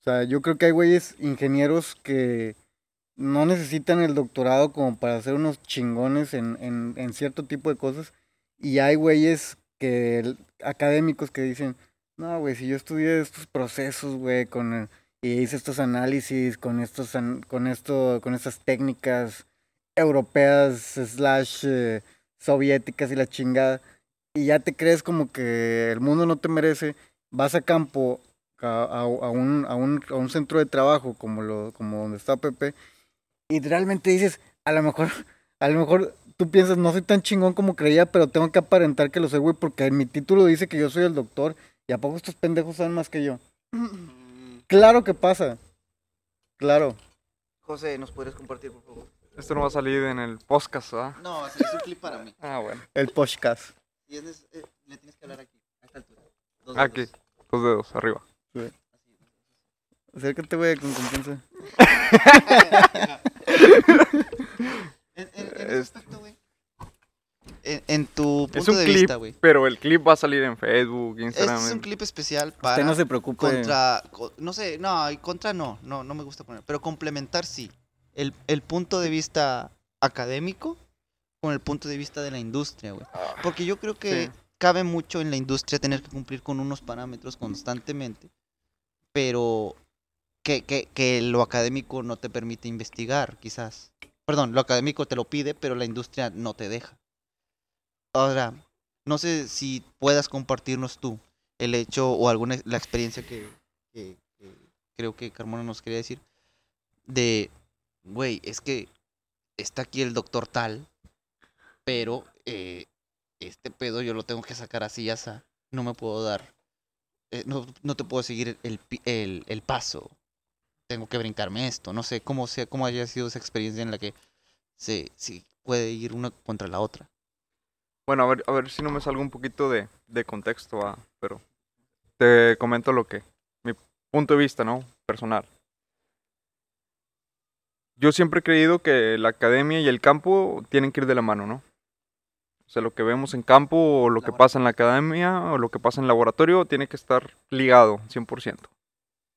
Speaker 2: O sea, yo creo que hay güeyes ingenieros que no necesitan el doctorado como para ser unos chingones en, en, en cierto tipo de cosas. Y hay güeyes que, académicos que dicen, no, güey, si yo estudié estos procesos, güey, con y hice estos análisis con estos con esto, con estas técnicas europeas slash eh, soviéticas y la chingada, y ya te crees como que el mundo no te merece, vas a campo a, a- un, a, un, a un centro de trabajo como lo, como donde está Pepe, y realmente dices, a lo mejor, a lo mejor tú piensas, no soy tan chingón como creía, pero tengo que aparentar que lo soy, güey, porque mi título dice que yo soy el doctor, y a poco estos pendejos saben más que yo. Claro que pasa. Claro.
Speaker 4: José, ¿nos podrías compartir, por favor?
Speaker 5: Esto no va a salir en el podcast, ¿verdad?
Speaker 1: No, es un clip para mí.
Speaker 5: Ah, bueno.
Speaker 2: El podcast.
Speaker 1: Y es eh, le tienes que hablar aquí, a esta altura. Dos
Speaker 5: Aquí.
Speaker 1: dedos.
Speaker 5: Dos dedos, arriba.
Speaker 2: Acércate, güey, con confianza.
Speaker 1: En, en- en ese
Speaker 5: Es-
Speaker 1: aspecto, güey. En, en tu punto
Speaker 5: Es un
Speaker 1: de
Speaker 5: clip,
Speaker 1: vista, güey.
Speaker 5: pero el clip va a salir en Facebook,
Speaker 1: Este
Speaker 5: Instagram.
Speaker 1: es un clip especial para
Speaker 2: Usted no se preocupe.
Speaker 1: contra, co- no sé, no, contra no, no, no me gusta poner, pero complementar sí. El, el punto de vista académico con el punto de vista de la industria, güey. Porque yo creo que
Speaker 5: Sí.
Speaker 1: cabe mucho en la industria tener que cumplir con unos parámetros constantemente, pero que, que, que lo académico no te permite investigar, quizás. Perdón, lo académico te lo pide, pero la industria no te deja. Ahora, no sé si puedas compartirnos tú el hecho o alguna la experiencia que, que- que creo que Carmona nos quería decir de, güey, es que está aquí el doctor tal, pero eh, este pedo yo lo tengo que sacar así ya no me puedo dar, eh, no, no te puedo seguir el, el, el paso, tengo que brincarme esto, no sé cómo sea, cómo haya sido esa experiencia en la que se, se puede ir una contra la otra.
Speaker 5: Bueno, a ver, a ver si no me salgo un poquito de, de contexto, ah, pero te comento lo que, mi punto de vista, ¿no? Personal. Yo siempre he creído que la academia y el campo tienen que ir de la mano, ¿no? O sea, lo que vemos en campo o lo que pasa en la academia o lo que pasa en laboratorio tiene que estar ligado 100%.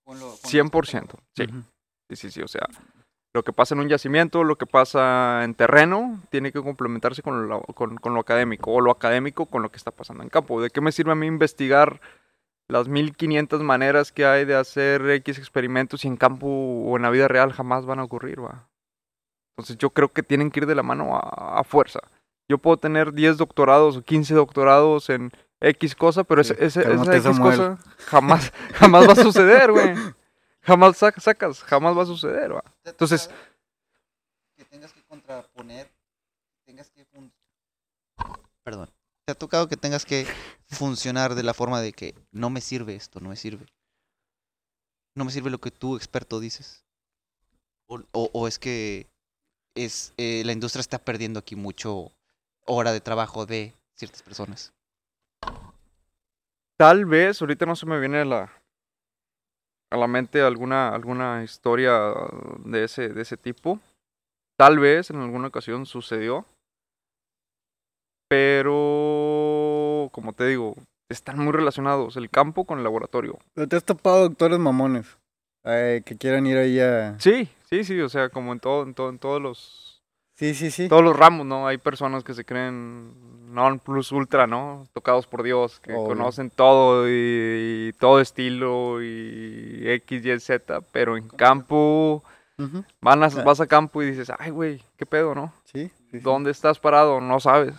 Speaker 5: 100%, sí. Sí, sí, sí, o sea, lo que pasa en un yacimiento, lo que pasa en terreno, tiene que complementarse con lo, con, con lo académico, o lo académico con lo que está pasando en campo. ¿De qué me sirve a mí investigar las 1500 maneras que hay de hacer X experimentos si en campo o en la vida real jamás van a ocurrir, va? Entonces yo creo que tienen que ir de la mano a, a fuerza. Yo puedo tener 10 doctorados o 15 doctorados en X cosa, pero
Speaker 2: Sí,
Speaker 5: ese, ese- esa X cosa jamás, jamás va a suceder, güey. Jamás sac- sacas, jamás va a suceder, va.
Speaker 1: ¿Te ha
Speaker 5: Entonces-
Speaker 1: que tengas que contraponer, tengas que perdón, te ha tocado que tengas que funcionar de la forma de que no me sirve esto, no me sirve. No me sirve lo que tú experto dices. O, o- o es que es eh, la industria está perdiendo aquí mucho hora de trabajo de ciertas personas.
Speaker 5: Tal vez, ahorita no se me viene la, a la mente alguna, alguna historia de ese, de ese tipo. Tal vez en alguna ocasión sucedió. Pero, como te digo, están muy relacionados el campo con el laboratorio.
Speaker 2: Pero te has topado doctores mamones eh, que quieran ir ahí a...
Speaker 5: Sí, sí, sí, o sea, como en todo, en todo, en todos los,
Speaker 2: Sí, sí, sí.
Speaker 5: todos los ramos, ¿no? Hay personas que se creen non plus ultra, ¿no? Tocados por Dios, que
Speaker 2: Obvio.
Speaker 5: conocen todo y, y todo estilo y X, Y, Z, pero en campo, van a- vas a campo y dices, ay, güey, ¿qué pedo, no?
Speaker 2: Sí, sí, sí.
Speaker 5: ¿Dónde estás parado? No sabes.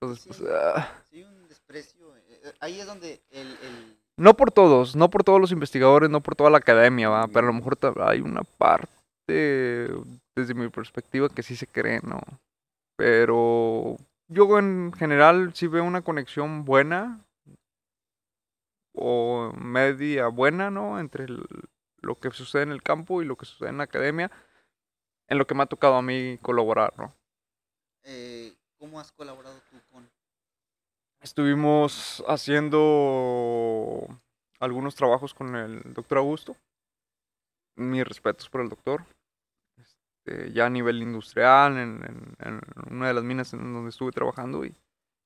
Speaker 5: Entonces, pues,
Speaker 1: Sí.
Speaker 5: ah,
Speaker 1: Sí, un desprecio. eh, Ahí es donde el, el-
Speaker 5: no por todos, no por todos los investigadores, no por toda la academia, ¿va? Pero a lo mejor hay una parte, desde mi perspectiva, que sí se cree, ¿no? Pero yo en general sí veo una conexión buena o media buena, ¿no? Entre el- lo que sucede en el campo y lo que sucede en la academia, en lo que me ha tocado a mí colaborar, ¿no?
Speaker 1: eh, ¿Cómo has colaborado tú con
Speaker 5: Estuvimos haciendo algunos trabajos con el doctor Augusto. Mis respetos por el doctor. Este, ya a nivel industrial, en, en- en una de las minas en donde estuve trabajando y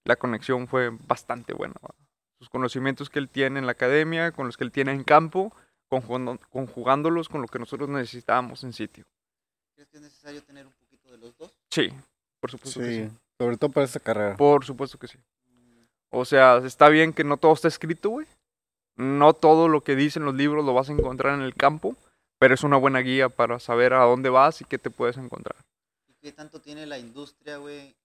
Speaker 5: la conexión fue bastante buena. ¿va? Sus conocimientos que él tiene en la academia, con los que él tiene en campo, conjugando- conjugándolos con lo que nosotros necesitábamos en sitio.
Speaker 3: ¿Crees que es necesario tener un poquito de los dos?
Speaker 5: Sí, por supuesto que sí.
Speaker 2: Sí, sobre todo para esta carrera.
Speaker 5: Por supuesto que sí. O sea, está bien que no todo está escrito, güey. No todo lo que dicen los libros lo vas a encontrar en el campo, pero es una buena guía para saber a dónde vas y qué te puedes encontrar.
Speaker 3: ¿Y qué tanto tiene la industria, güey,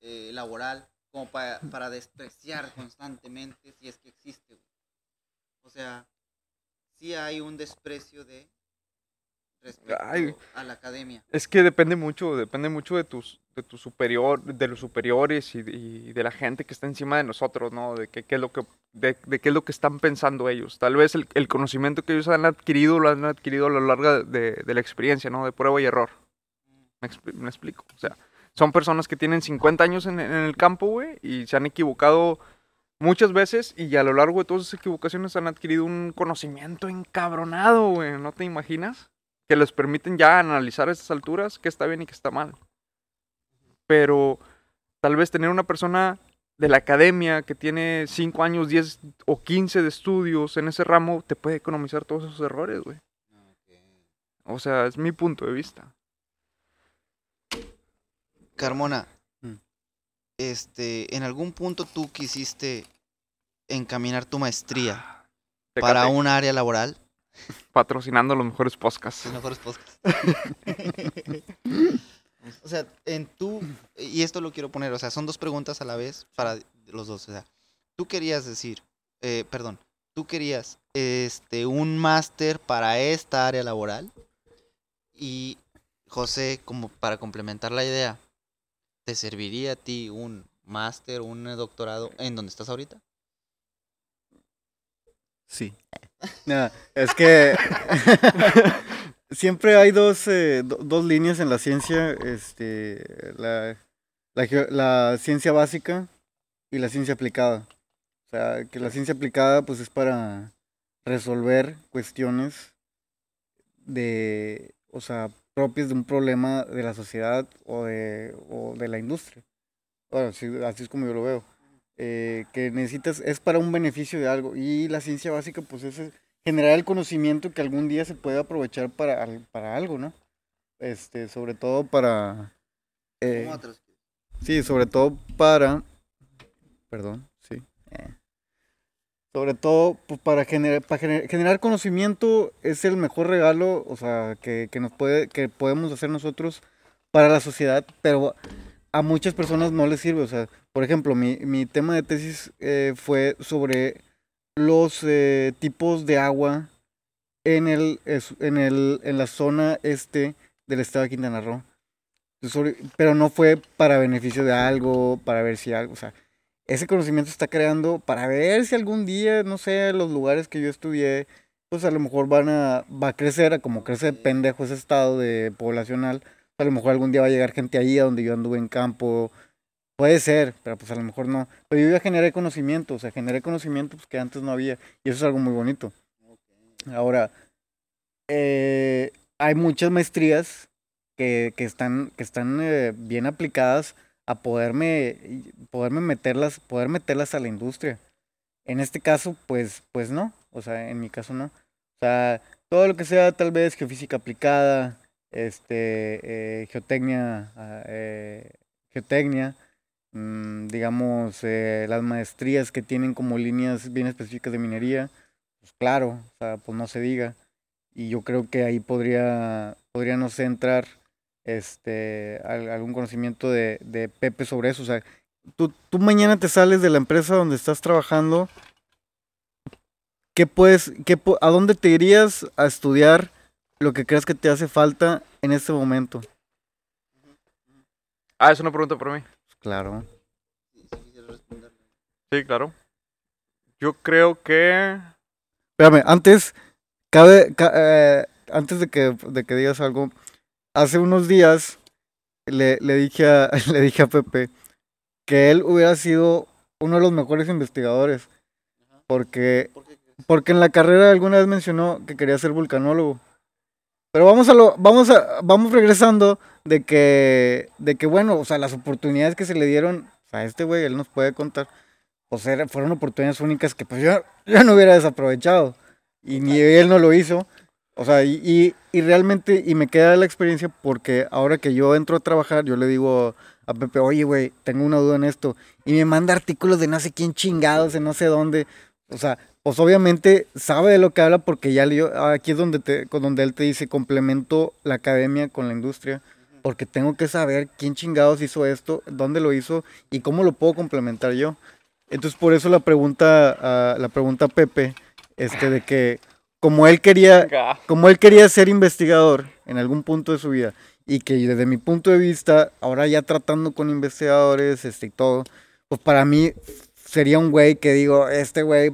Speaker 3: eh, laboral, como para, despreciar constantemente si es que existe? O sea, sí hay un desprecio de respecto
Speaker 5: Ay.
Speaker 3: a la academia.
Speaker 5: Es que depende mucho, depende mucho de tus, de tus superior, de los superiores y de, y de la gente que está encima de nosotros, ¿no? De qué, qué es lo que, de, de qué es lo que están pensando ellos. Tal vez el, el conocimiento que ellos han adquirido lo han adquirido a lo largo de, de la experiencia, ¿no? De prueba y error. Me, me explico. O sea, son personas que tienen 50 años en, en el campo, güey, y se han equivocado muchas veces y a lo largo de todas esas equivocaciones han adquirido un conocimiento encabronado, güey. ¿No te imaginas? Que les permiten ya analizar a estas alturas qué está bien y qué está mal. Pero tal vez tener una persona de la academia que tiene 5 años, 10 o 15 de estudios en ese ramo te puede economizar todos esos errores, güey. O sea, es mi punto de vista.
Speaker 3: Carmona,
Speaker 2: Mm.
Speaker 3: este, en algún punto tú quisiste encaminar tu maestría
Speaker 5: Tecate,
Speaker 3: para un área laboral.
Speaker 5: Patrocinando los mejores podcasts.
Speaker 3: Los mejores podcasts. o sea, en tú, y esto lo quiero poner, o sea, son dos preguntas a la vez para los dos. O sea, tú querías decir, eh, perdón, tú querías este, un máster para esta área laboral y José, como para complementar la idea, ¿te serviría a ti un máster, un doctorado en donde estás ahorita?
Speaker 2: Sí. Nah, es que siempre hay dos, eh, do- dos líneas en la ciencia, este, la, la, ciencia básica y la ciencia aplicada. O sea, que la ciencia aplicada pues es para resolver cuestiones de, o sea, propias de un problema de la sociedad o de, o de la industria. Bueno, sí, así es como yo lo veo eh, que necesitas, es para un beneficio de algo. Y la ciencia básica, pues es eh, generar el conocimiento que algún día se puede aprovechar para, para algo, ¿no? Este, sobre todo para... eh,
Speaker 3: ¿Cómo te los-
Speaker 2: sí, sobre todo para... Perdón, sí. eh. Sobre todo pues, para, generar, para gener- generar conocimiento es el mejor regalo, o sea, que, que nos puede, que podemos hacer nosotros para la sociedad, pero a muchas personas no les sirve. O sea, por ejemplo, mi, mi tema de tesis eh, fue sobre los eh, tipos de agua en, el, en, el, en la zona este del estado de Quintana Roo. Pero no fue para beneficio de algo, para ver si algo, o sea, ese conocimiento está creando para ver si algún día, no sé, los lugares que yo estudié, pues a lo mejor van a, va a crecer, a como crece de pendejo ese estado de poblacional, a lo mejor algún día va a llegar gente ahí a donde yo anduve en campo, puede ser, pero pues a lo mejor no, pero yo ya generé conocimiento, o sea, generé conocimiento pues, que antes no había, y eso es algo muy bonito. Ahora, eh, hay muchas maestrías que, que están, que están eh, bien aplicadas a poderme, poderme meterlas, poder meterlas a la industria. En este caso, pues, pues no. O sea, en mi caso no. O sea, todo lo que sea tal vez geofísica aplicada, este, eh, geotecnia, ah, eh, geotecnia, mm, digamos, eh, las maestrías que tienen como líneas bien específicas de minería, pues claro, o sea, pues no se diga. Y yo creo que ahí podría, no entrar este, al- algún conocimiento de, de Pepe sobre eso. O sea, tú, tú mañana te sales de la empresa donde estás trabajando. ¿Qué puedes, qué, ¿A dónde te irías a estudiar lo que crees que te hace falta en este momento?
Speaker 5: Ah, es una pregunta para mí.
Speaker 2: Claro.
Speaker 3: Sí,
Speaker 5: claro. Yo creo que...
Speaker 2: Espérame, antes, cabe, ca- eh, antes de que, de que digas algo, hace unos días le, le, dije a, le dije a Pepe que él hubiera sido uno de los mejores investigadores. Porque, porque en la carrera alguna vez mencionó que quería ser vulcanólogo. Pero vamos a lo, vamos a, vamos regresando de que, de que bueno, o sea, las oportunidades que se le dieron a este güey, él nos puede contar, pues era- fueron oportunidades únicas que pues yo, yo no hubiera desaprovechado. Y ni él no lo hizo. O sea, y, y, y realmente, y me queda la experiencia porque ahora que yo entro a trabajar, yo le digo a Pepe, oye, güey, tengo una duda en esto. Y me manda artículos de no sé quién chingados, de no sé dónde. O sea, pues obviamente sabe de lo que habla porque ya leyó, aquí es donde, te, donde él te dice, complemento la academia con la industria, porque tengo que saber quién chingados hizo esto, dónde lo hizo y cómo lo puedo complementar yo. Entonces por eso la pregunta, a- la pregunta a Pepe, este, de que como él quería, como él quería ser investigador en algún punto de su vida y que desde mi punto de vista, ahora ya tratando con investigadores este, y todo, pues para mí sería un güey que digo, este güey,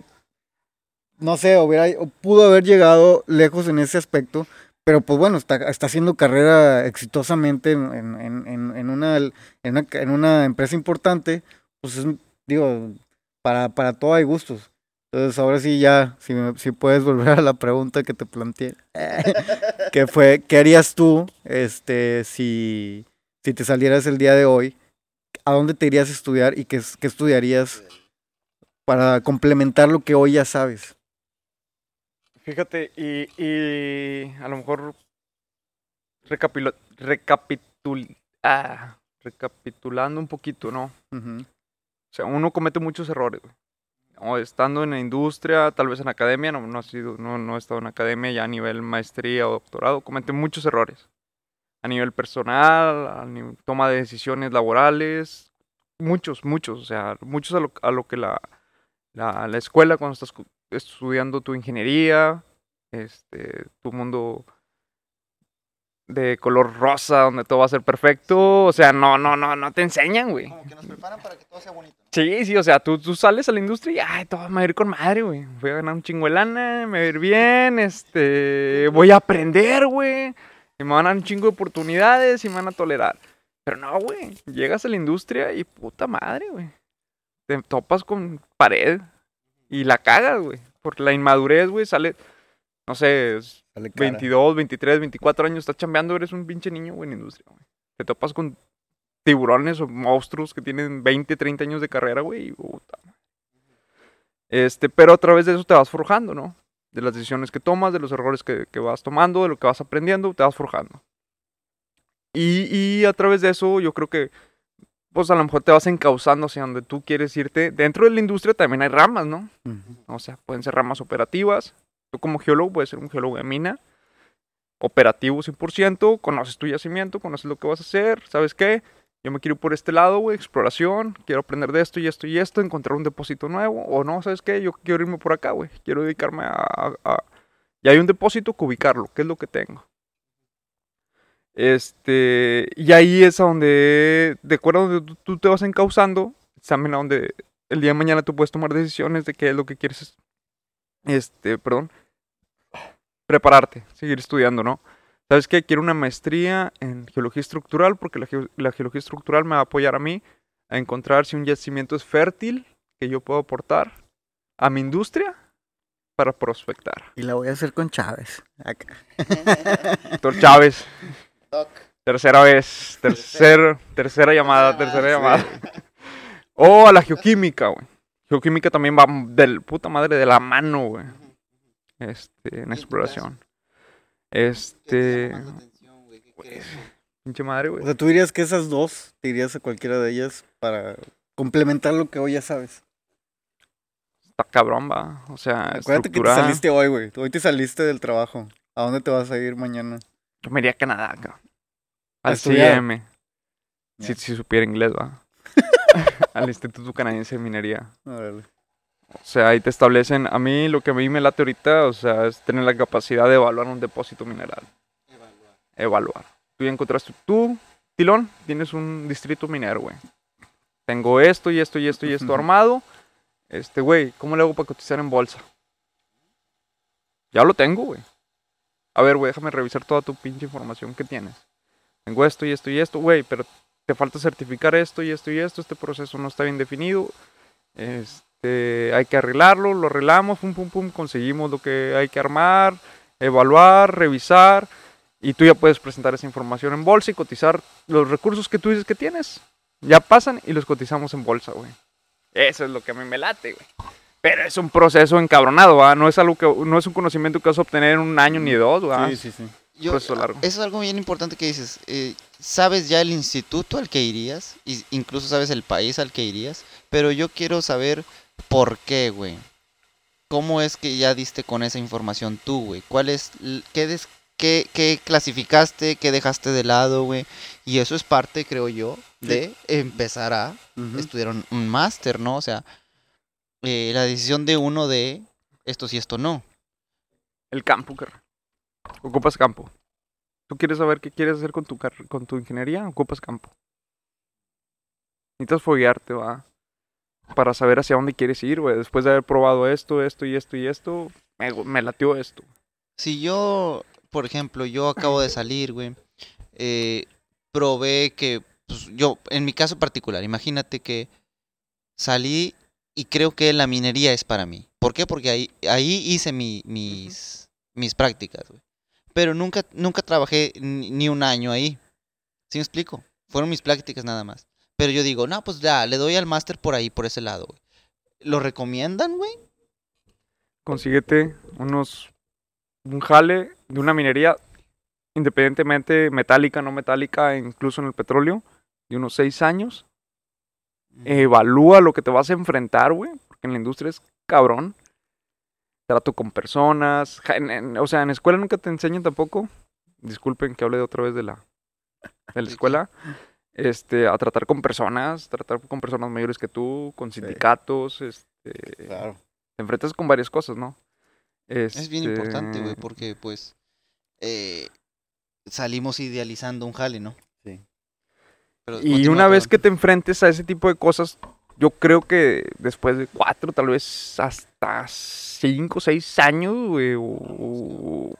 Speaker 2: no sé, hubiera, pudo haber llegado lejos en ese aspecto, pero pues bueno, está, haciendo carrera exitosamente en, una, empresa importante, pues es, digo, para, para todo hay gustos. Entonces ahora sí ya, si, si puedes volver a la pregunta que te planteé, que fue, ¿qué harías tú este, si, si te salieras el día de hoy? ¿A dónde te irías a estudiar y qué estudiarías para complementar lo que hoy ya sabes?
Speaker 5: Fíjate, y, y a lo mejor recapilo- recapitul- ah, recapitulando un poquito, ¿no? O sea, uno comete muchos errores, güey. O estando en la industria, tal vez en academia, no, no, ha sido, no, no he estado en academia ya a nivel maestría o doctorado, comete muchos errores. A nivel personal, a nivel toma de decisiones laborales, muchos, muchos, o sea, muchos a lo, a lo que la, la, la escuela cuando estás estudiando tu ingeniería, este, tu mundo de color rosa, donde todo va a ser perfecto, o sea, no, no, no, no te enseñan, güey.
Speaker 3: Como que nos preparan para que todo sea bonito.
Speaker 5: Sí, sí, o sea, tú, tú sales a la industria y, ay, todo me va a ir con madre, güey. Voy a ganar un chingo de lana, me va a ir bien, este, voy a aprender, güey. Y me van a dar un chingo de oportunidades y me van a tolerar. Pero no, güey, llegas a la industria y puta madre, güey. Te topas con pared y la cagas, güey. Por la inmadurez, güey, sale, no sé,
Speaker 2: cara.
Speaker 5: 22, 23, 24 años, estás chambeando, eres un pinche niño, güey, en industria, güey. Te topas con tiburones o monstruos que tienen 20, 30 años de carrera, güey. Este, pero a través de eso te vas forjando, ¿no? De las decisiones que tomas, de los errores que, que vas tomando, de lo que vas aprendiendo, te vas forjando. Y, y a través de eso yo creo que, pues a lo mejor te vas encauzando hacia donde tú quieres irte. Dentro de la industria también hay ramas, ¿no? O sea, pueden ser ramas operativas. Tú como geólogo puedes ser un geólogo de mina. Operativo 100%. Conoces tu yacimiento, conoces lo que vas a hacer. ¿Sabes qué? Yo me quiero ir por este lado, güey. Exploración. Quiero aprender de esto y esto y esto. Encontrar un depósito nuevo. O no, ¿sabes qué? Yo quiero irme por acá, güey. Quiero dedicarme a... a- a- Y hay un depósito que ubicarlo. ¿Qué es lo que tengo? Este... Y ahí es a donde... De acuerdo a donde tú, tú te vas encauzando. Es también a donde el día de mañana tú puedes tomar decisiones de qué es lo que quieres este, perdón, prepararte, seguir estudiando, ¿no? ¿Sabes qué? Quiero una maestría en geología estructural porque la, geo- la geología estructural me va a apoyar a mí a encontrar si un yacimiento es fértil que yo puedo aportar a mi industria para prospectar.
Speaker 2: Y la voy a hacer con Chávez. Acá.
Speaker 5: Doctor Chávez,
Speaker 3: Doc.
Speaker 5: tercera vez, tercer, tercera llamada, tercera llamada. O a la geoquímica, güey. Geoquímica también va del puta madre de la mano, güey. Este, en exploración.
Speaker 3: ¿Qué te
Speaker 5: Este, pinche madre,
Speaker 2: O
Speaker 5: güey.
Speaker 2: sea, tú dirías que esas dos, te irías a cualquiera de ellas para complementar lo que hoy ya sabes.
Speaker 5: Está cabrón, va. O sea,
Speaker 2: Acuérdate que te saliste hoy, güey. Hoy te saliste del trabajo. ¿A dónde te vas a ir mañana?
Speaker 5: Yo me iría a Canadá, cabrón. Al. CIM. Si, supiera inglés, va. Al Instituto Canadiense de Minería.
Speaker 2: Órale.
Speaker 5: O sea, ahí te establecen. A mí lo que a mí me late ahorita, o sea, es tener la capacidad de evaluar un depósito mineral.
Speaker 3: Evaluar.
Speaker 5: Evaluar. Tú ya encontraste. Tú, Tilón, tienes un distrito minero, güey. Tengo esto y esto y esto y esto armado. Este, güey, ¿cómo le hago para cotizar en bolsa? Ya lo tengo, güey. A ver, güey, déjame revisar toda tu pinche información que tienes. Tengo esto y esto y esto, güey, pero te falta certificar esto y esto y esto. Este proceso no está bien definido. Este, hay que arreglarlo, lo arreglamos, pum, pum, pum, conseguimos lo que hay que armar, evaluar, revisar. Y tú ya puedes presentar esa información en bolsa y cotizar los recursos que tú dices que tienes. Ya pasan y los cotizamos en bolsa, güey. Eso es lo que a mí me late, güey. Pero es un proceso encabronado, ¿va? No es algo que, no es un conocimiento que vas a obtener en un año ni dos, ¿va?
Speaker 2: Sí, sí, sí.
Speaker 1: Yo-
Speaker 5: proceso largo.
Speaker 1: Eso es algo bien importante que dices. eh, sabes ya el instituto al que irías, y incluso sabes el país al que irías, pero yo quiero saber por qué, güey. ¿Cómo es que ya diste con esa información tú, güey? ¿Cuál es, qué, des- qué, qué clasificaste, qué dejaste de lado, güey? Y eso es parte, creo yo, de empezar a estudiar un, un máster, ¿no? O sea, eh, la decisión de uno de esto sí, esto no.
Speaker 5: El campo, carnal. Ocupas campo. ¿Tú quieres saber qué quieres hacer con tu, car- con tu ingeniería? Ocupas campo. Necesitas foguearte, va. Para saber hacia dónde quieres ir, güey. Después de haber probado esto, esto y esto y esto, me, me latió esto.
Speaker 1: Si yo, por ejemplo, yo acabo de salir, güey, eh, probé que, pues, yo, en mi caso particular, imagínate que salí y creo que la minería es para mí. ¿Por qué? Porque ahí, ahí hice mi- mis, mis prácticas, güey. Pero nunca, nunca trabajé ni, ni un año ahí. ¿Sí me explico? Fueron mis prácticas nada más. Pero yo digo, no, pues ya, le doy al máster por ahí, por ese lado, güey. ¿Lo recomiendan, güey?
Speaker 5: Consíguete unos. Un jale de una minería, independientemente metálica, no metálica, incluso en el petróleo, de unos seis años. Evalúa lo que te vas a enfrentar, güey. Porque en la industria es cabrón. Trato con personas. en- en- o sea, en escuela nunca te enseñan tampoco. Disculpen que hable de otra vez de la, de la escuela. Este, a tratar con personas, tratar con personas mayores que tú, con sindicatos, este,
Speaker 2: Claro.
Speaker 5: te enfrentas con varias cosas, ¿no?
Speaker 1: Es bien importante, güey,
Speaker 5: Este,
Speaker 1: porque pues eh, salimos idealizando un jale, ¿no? Pero
Speaker 5: Y una vez que te enfrentes a ese tipo de cosas, yo creo que después de cuatro, tal vez hasta cinco, seis años, güey, o- o-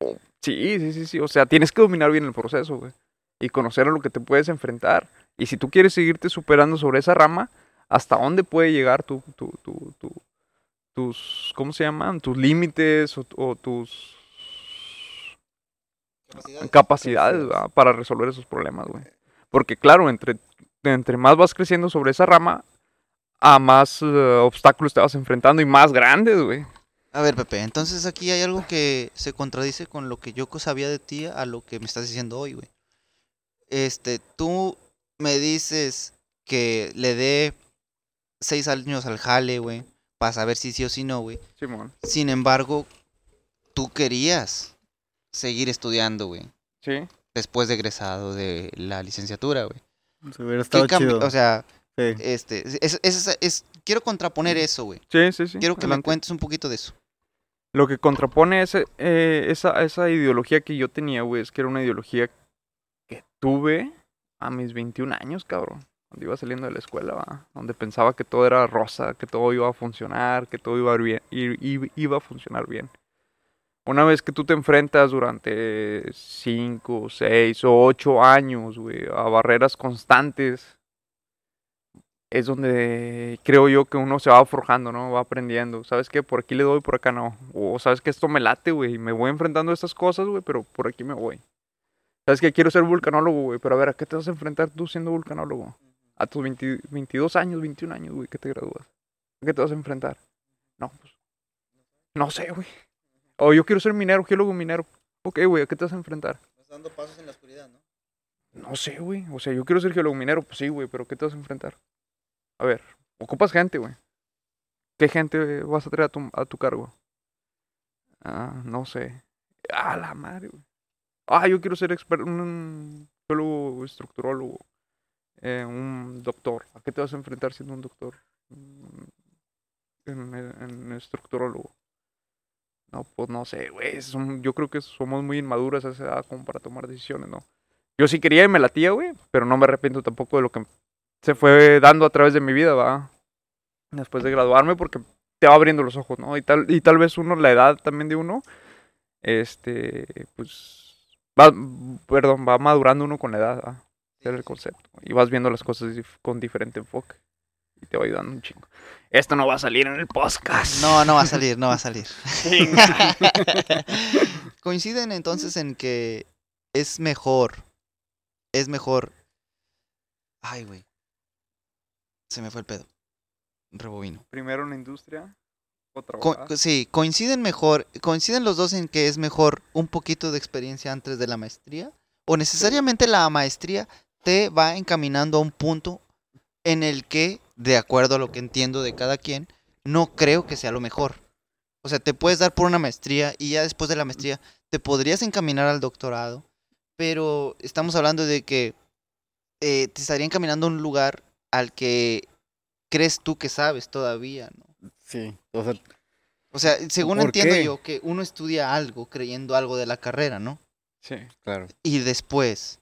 Speaker 5: o- sí, sí, sí, sí, o sea, tienes que dominar bien el proceso, güey, y conocer a lo que te puedes enfrentar. Y si tú quieres seguirte superando sobre esa rama, ¿hasta dónde puede llegar tu, tu, tu, tu- tus, ¿cómo se llaman? Tus límites o, o tus
Speaker 1: Capacidades.
Speaker 5: capacidades para resolver esos problemas, güey. Porque claro, entre, entre más vas creciendo sobre esa rama, a más eh, obstáculos te vas enfrentando y más grandes, güey.
Speaker 1: A ver, Pepe, entonces aquí hay algo que se contradice con lo que yo sabía de ti a lo que me estás diciendo hoy, güey. Este, tú me dices que le dé seis años al jale, güey, para saber si sí o si no, güey.
Speaker 5: Simón.
Speaker 1: Sin embargo, tú querías seguir estudiando, güey,
Speaker 5: Sí.
Speaker 1: Después de egresado de la licenciatura, güey.
Speaker 2: Se hubiera
Speaker 1: ¿Qué
Speaker 2: estado chido.
Speaker 1: O sea,
Speaker 2: Sí.
Speaker 1: este, es, es- es- es- quiero contraponer eso, güey.
Speaker 5: Sí, sí, sí.
Speaker 1: Quiero que me cuentes un poquito de eso.
Speaker 5: Lo que contrapone ese, eh, esa, esa ideología que yo tenía, güey, es que era una ideología que tuve a mis 21 años, cabrón. Cuando iba saliendo de la escuela, ¿va? donde pensaba que todo era rosa, que todo iba a funcionar, que todo iba a, bien, i- i- iba a funcionar bien. Una vez que tú te enfrentas durante 5, 6 o 8 años, güey, a barreras constantes, es donde creo yo que uno se va forjando, ¿no? Va aprendiendo. ¿Sabes qué? Por aquí le doy, por acá no. O sabes que esto me late, güey. Me voy enfrentando a estas cosas, güey, pero por aquí me voy. ¿Sabes que Quiero ser vulcanólogo, güey. Pero a ver, ¿a qué te vas a enfrentar tú siendo vulcanólogo? A tus 20 22 años, 21 años, güey, que te gradúas. ¿A qué te vas a enfrentar? No, pues. No sé, güey. O yo quiero ser minero, geólogo minero. Ok, güey, ¿a qué te vas a enfrentar?
Speaker 1: dando pasos en la oscuridad, ¿no?
Speaker 5: No sé, güey. O sea, yo quiero ser geólogo minero, pues sí, güey, pero ¿qué te vas a enfrentar? A ver, ocupas gente, güey. ¿Qué gente vas a traer a tu, a tu cargo? Ah, no sé. Ah, la madre, güey. Ah, yo quiero ser experto, un geólogo estructurólogo. eh, un doctor. ¿A qué te vas a enfrentar siendo un doctor? Mm, En, en estructurólogo. No, pues no sé, güey. Yo creo que somos muy inmaduras a esa edad como para tomar decisiones, ¿no? Yo sí quería y me latía, güey, pero no me arrepiento tampoco de lo que se fue dando a través de mi vida, va. Después de graduarme, porque te va abriendo los ojos, ¿no? Y tal, y tal vez uno, la edad también de uno, este, pues, va, perdón, va madurando uno con la edad, ¿va? El concepto. Y vas viendo las cosas con diferente enfoque. Y te va ayudando un chingo. Esto no va a salir en el podcast.
Speaker 1: No, no va a salir, no va a salir. Coinciden entonces en que es mejor. Es mejor. Ay, güey. Se me fue el pedo. Rebobino.
Speaker 5: Primero una industria O
Speaker 1: Co- sí, coinciden mejor, coinciden los dos en que es mejor un poquito de experiencia antes de la maestría o necesariamente la maestría te va encaminando a un punto en el que, de acuerdo a lo que entiendo de cada quien, no creo que sea lo mejor. O sea, te puedes dar por una maestría y ya después de la maestría te podrías encaminar al doctorado, pero estamos hablando de que eh, te estaría encaminando a un lugar al que crees tú que sabes todavía, ¿no?
Speaker 2: Sí, o sea,
Speaker 1: O sea, según
Speaker 2: ¿Por
Speaker 1: entiendo
Speaker 2: qué?
Speaker 1: yo, que uno estudia algo creyendo algo de la carrera, ¿no?
Speaker 5: Sí.
Speaker 2: claro.
Speaker 1: Y después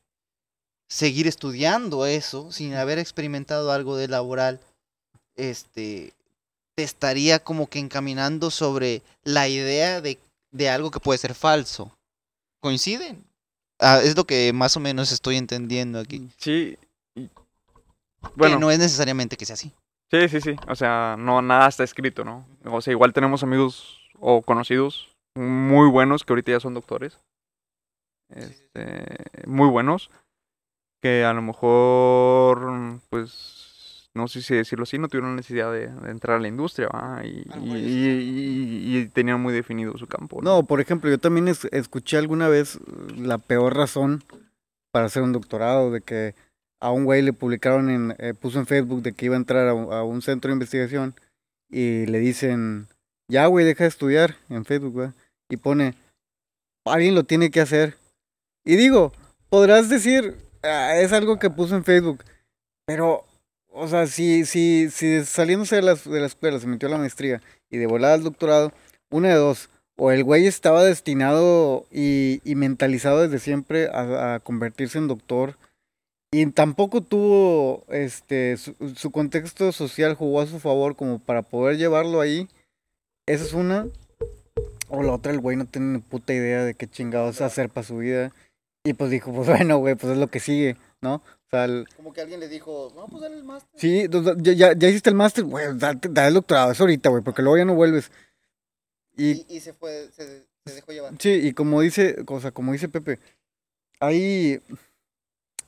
Speaker 1: seguir estudiando eso sin haber experimentado algo de laboral, este, te estaría como que encaminando sobre la idea de, de algo que puede ser falso. ¿Coinciden? Ah, es lo que más o menos estoy entendiendo aquí.
Speaker 5: Sí. y-
Speaker 1: Bueno.
Speaker 5: Bueno,
Speaker 1: no es necesariamente que sea así.
Speaker 5: sí, sí, sí. O sea, no, nada está escrito, ¿no? O sea, igual tenemos amigos o conocidos muy buenos que ahorita ya son doctores. Este, muy buenos. Que a lo mejor, pues, no sé si decirlo así, no tuvieron necesidad de, de entrar a la industria, ¿va? Y, y-
Speaker 1: ellos sí
Speaker 5: y- y- y tenían muy definido su campo.
Speaker 2: No, por ejemplo, yo también es- escuché alguna vez la peor razón para hacer un doctorado, de que a un güey le publicaron en, eh, puso en Facebook de que iba a entrar a, un- a un centro de investigación y le dicen, ya güey, deja de estudiar en Facebook, ¿va? y pone, alguien lo tiene que hacer. Y digo, podrás decir, "Ah, es algo que puso en Facebook, pero, o sea, si, si, si saliéndose de, las, de la escuela se metió a la maestría y de volada al doctorado, una de dos, o el güey estaba destinado y, y mentalizado desde siempre a, a convertirse en doctor y tampoco tuvo este su, su contexto social jugó a su favor como para poder llevarlo ahí. Esa es una. O la otra, el güey no tiene ni puta idea de qué chingados hacer para su vida. Y pues dijo, pues bueno, güey, pues es lo que sigue, ¿no? O sea, el-
Speaker 1: Como que alguien le dijo, no, pues dale el máster.
Speaker 2: sí, ya, ya, ya hiciste el máster, güey, date- da el doctorado, es ahorita, güey, porque luego ya no vuelves. Y,
Speaker 1: Y, se fue, se, dejó llevar.
Speaker 2: Sí, y como dice, o sea, como dice Pepe, hay,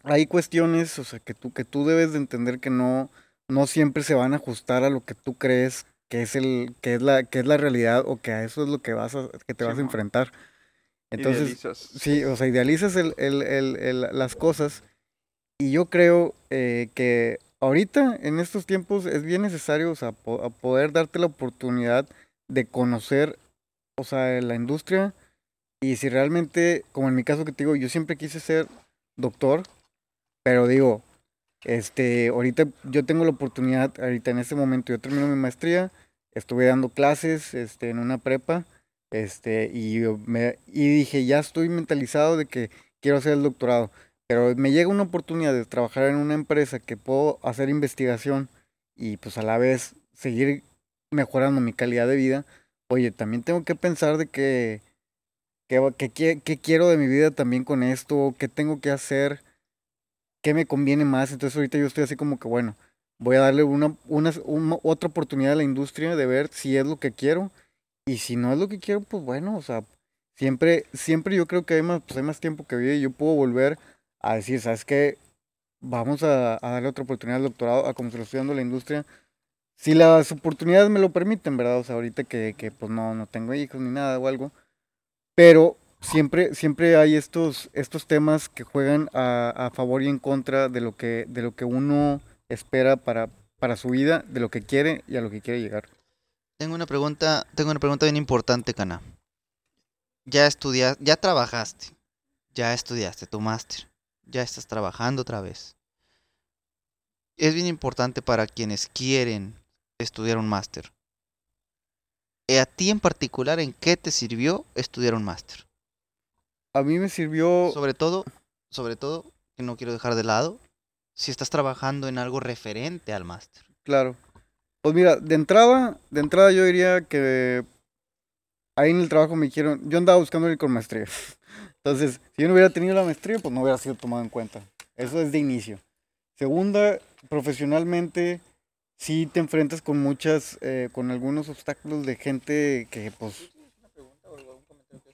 Speaker 2: hay cuestiones, o sea, que tú, que tú debes de entender que no, no siempre se van a ajustar a lo que tú crees que es el, que es la, que es la realidad, o que a eso es lo que vas a, que te vas a enfrentar. Entonces,
Speaker 5: Idealizas.
Speaker 2: Sí, o sea, idealizas el, el, el, el- las cosas y yo creo eh, que ahorita, en estos tiempos, es bien necesario, o sea, po- poder darte la oportunidad de conocer, o sea, la industria y si realmente, como en mi caso que te digo, yo siempre quise ser doctor, pero digo, este, ahorita yo tengo la oportunidad, ahorita en este momento yo termino mi maestría, estuve dando clases, este, en una prepa, este, y, me, y dije, ya estoy mentalizado de que quiero hacer el doctorado. Pero me llega una oportunidad de trabajar en una empresa que puedo hacer investigación y pues a la vez seguir mejorando mi calidad de vida. Oye, también tengo que pensar de que, que, que, quiero de mi vida también con esto, qué tengo que hacer, qué me conviene más. Entonces ahorita yo estoy así como que, bueno, voy a darle una, una, una- otra oportunidad a la industria de ver si es lo que quiero y si no es lo que quiero, pues bueno, o sea, siempre, siempre yo creo que hay más, pues hay más tiempo que vida y yo puedo volver a decir, ¿sabes qué? Vamos a, darle otra oportunidad al doctorado, a como se lo estoy dando la industria. Si las oportunidades me lo permiten, ¿verdad? O sea, ahorita que, que pues no, no tengo hijos ni nada o algo. Pero siempre, siempre hay estos, estos temas que juegan a, a favor y en contra de lo que, de lo que uno espera para, para su vida, de lo que quiere y a lo que quiere llegar.
Speaker 1: Tengo una pregunta, tengo una pregunta bien importante, Cana. Ya estudiaste, ya trabajaste, ya estudiaste tu máster, ya estás trabajando otra vez. Es bien importante para quienes quieren estudiar un máster. Eh, A ti en particular, ¿en qué te sirvió estudiar un máster?
Speaker 2: A mí me sirvió...
Speaker 1: Sobre todo, sobre todo, que no quiero dejar de lado, si estás trabajando en algo referente al máster.
Speaker 2: Claro. Pues mira, de entrada, de entrada yo diría que ahí en el trabajo me dijeron, yo andaba buscando ir con maestría. Entonces, si yo no hubiera tenido la maestría, pues no hubiera sido tomado en cuenta. Eso es de inicio. Segunda, profesionalmente, sí te enfrentas con muchas, eh, con algunos obstáculos de gente que, pues,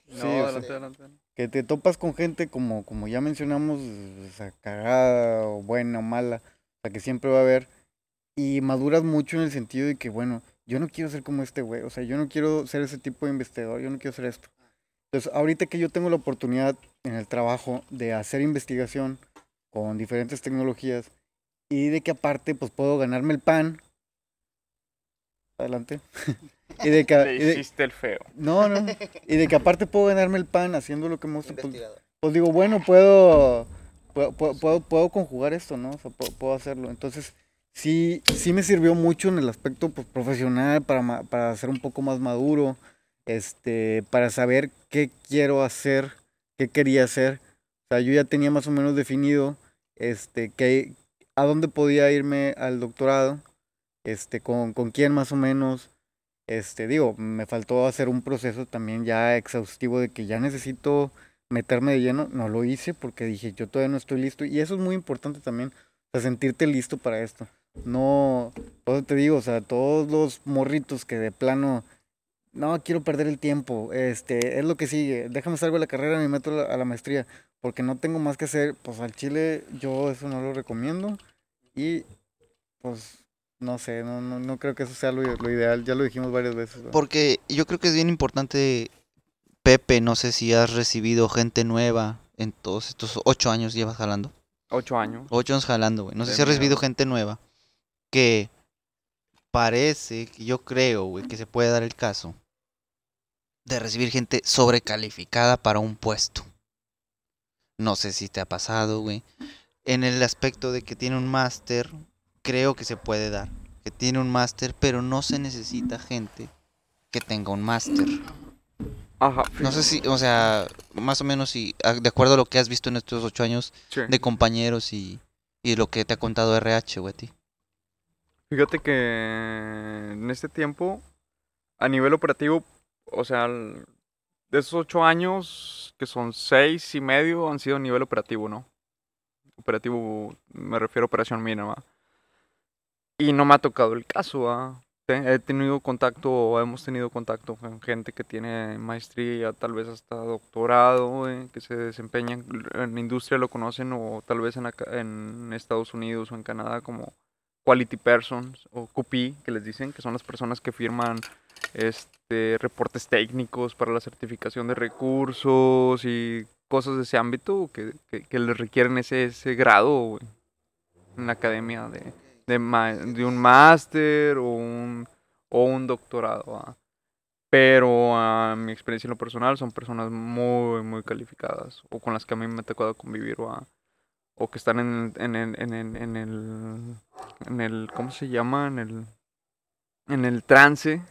Speaker 2: Sí, o sea,
Speaker 5: adelante, adelante.
Speaker 2: que te topas con gente como, como ya mencionamos, o sea, cagada o buena o mala, o sea, que siempre va a haber, y maduras mucho en el sentido de que, bueno, yo no quiero ser como este güey, o sea, yo no quiero ser ese tipo de investigador, yo no quiero ser esto. Entonces, ahorita que yo tengo la oportunidad en el trabajo de hacer investigación con diferentes tecnologías y de que aparte pues puedo ganarme el pan. Adelante. y de que
Speaker 5: Le
Speaker 2: y de-
Speaker 5: hiciste el feo.
Speaker 2: no, no. Y de que aparte puedo ganarme el pan haciendo lo que me gusta. Pues, pues digo, bueno, puedo, puedo, puedo, puedo- puedo conjugar esto, ¿no? O sea, puedo, puedo hacerlo. Entonces, sí, sí me sirvió mucho en el aspecto pues, profesional para, para ser un poco más maduro, este, para saber qué quiero hacer, qué quería hacer. O sea, yo ya tenía más o menos definido, este, que, a dónde podía irme al doctorado, este, con, con quién más o menos. Este, digo, me faltó hacer un proceso también ya exhaustivo de que ya necesito meterme de lleno, no lo hice porque dije, yo todavía no estoy listo. Y eso es muy importante también, o sea, sentirte listo para esto. No, todo te digo, o sea, todos los morritos que de plano, no, quiero perder el tiempo, este, es lo que sigue, déjame salgo de la carrera y me meto a la, maestría, porque no tengo más que hacer, pues al chile yo eso no lo recomiendo. Y, pues, no sé, no, no, no creo que eso sea lo, lo ideal, ya lo dijimos varias veces. ¿verdad?
Speaker 1: Porque yo creo que es bien importante, Pepe, no sé si has recibido gente nueva en todos estos ocho años llevas jalando.
Speaker 5: Ocho años.
Speaker 1: Ocho años jalando, güey. No sé
Speaker 5: De
Speaker 1: si has recibido gente nueva que parece, que yo creo, güey, que se puede dar el caso de recibir gente sobrecalificada para un puesto. No sé si te ha pasado, güey. En el aspecto de que tiene un máster, creo que se puede dar. Que tiene un máster, pero no se necesita gente que tenga un máster.
Speaker 5: Ajá.
Speaker 1: No sé si, o sea, más o menos si, de acuerdo a lo que has visto en estos ocho años
Speaker 5: Sí.
Speaker 1: de compañeros y, y lo que te ha contado RH, güey, a ti.
Speaker 5: Fíjate que en este tiempo, a nivel operativo, o sea, de esos ocho años, que son seis y medio, han sido a nivel operativo, ¿no? Operativo, me refiero a operación mínima. Y no me ha tocado el caso, ¿ah? He tenido contacto, o hemos tenido contacto con gente que tiene maestría, tal vez hasta doctorado, eh, que se desempeñan en la industria, lo conocen, o tal vez en, en Estados Unidos o en Canadá como quality persons o QP que les dicen que son las personas que firman este reportes técnicos para la certificación de recursos y cosas de ese ámbito que, que, les requieren ese, ese grado en la academia de, de, un máster o un, o un doctorado ¿va? pero a mi experiencia en lo personal son personas muy muy calificadas o con las que a mí me ha tocado convivir ¿va? O que están en, en, el- en, el- en el en el ¿cómo se llama? en el en el trance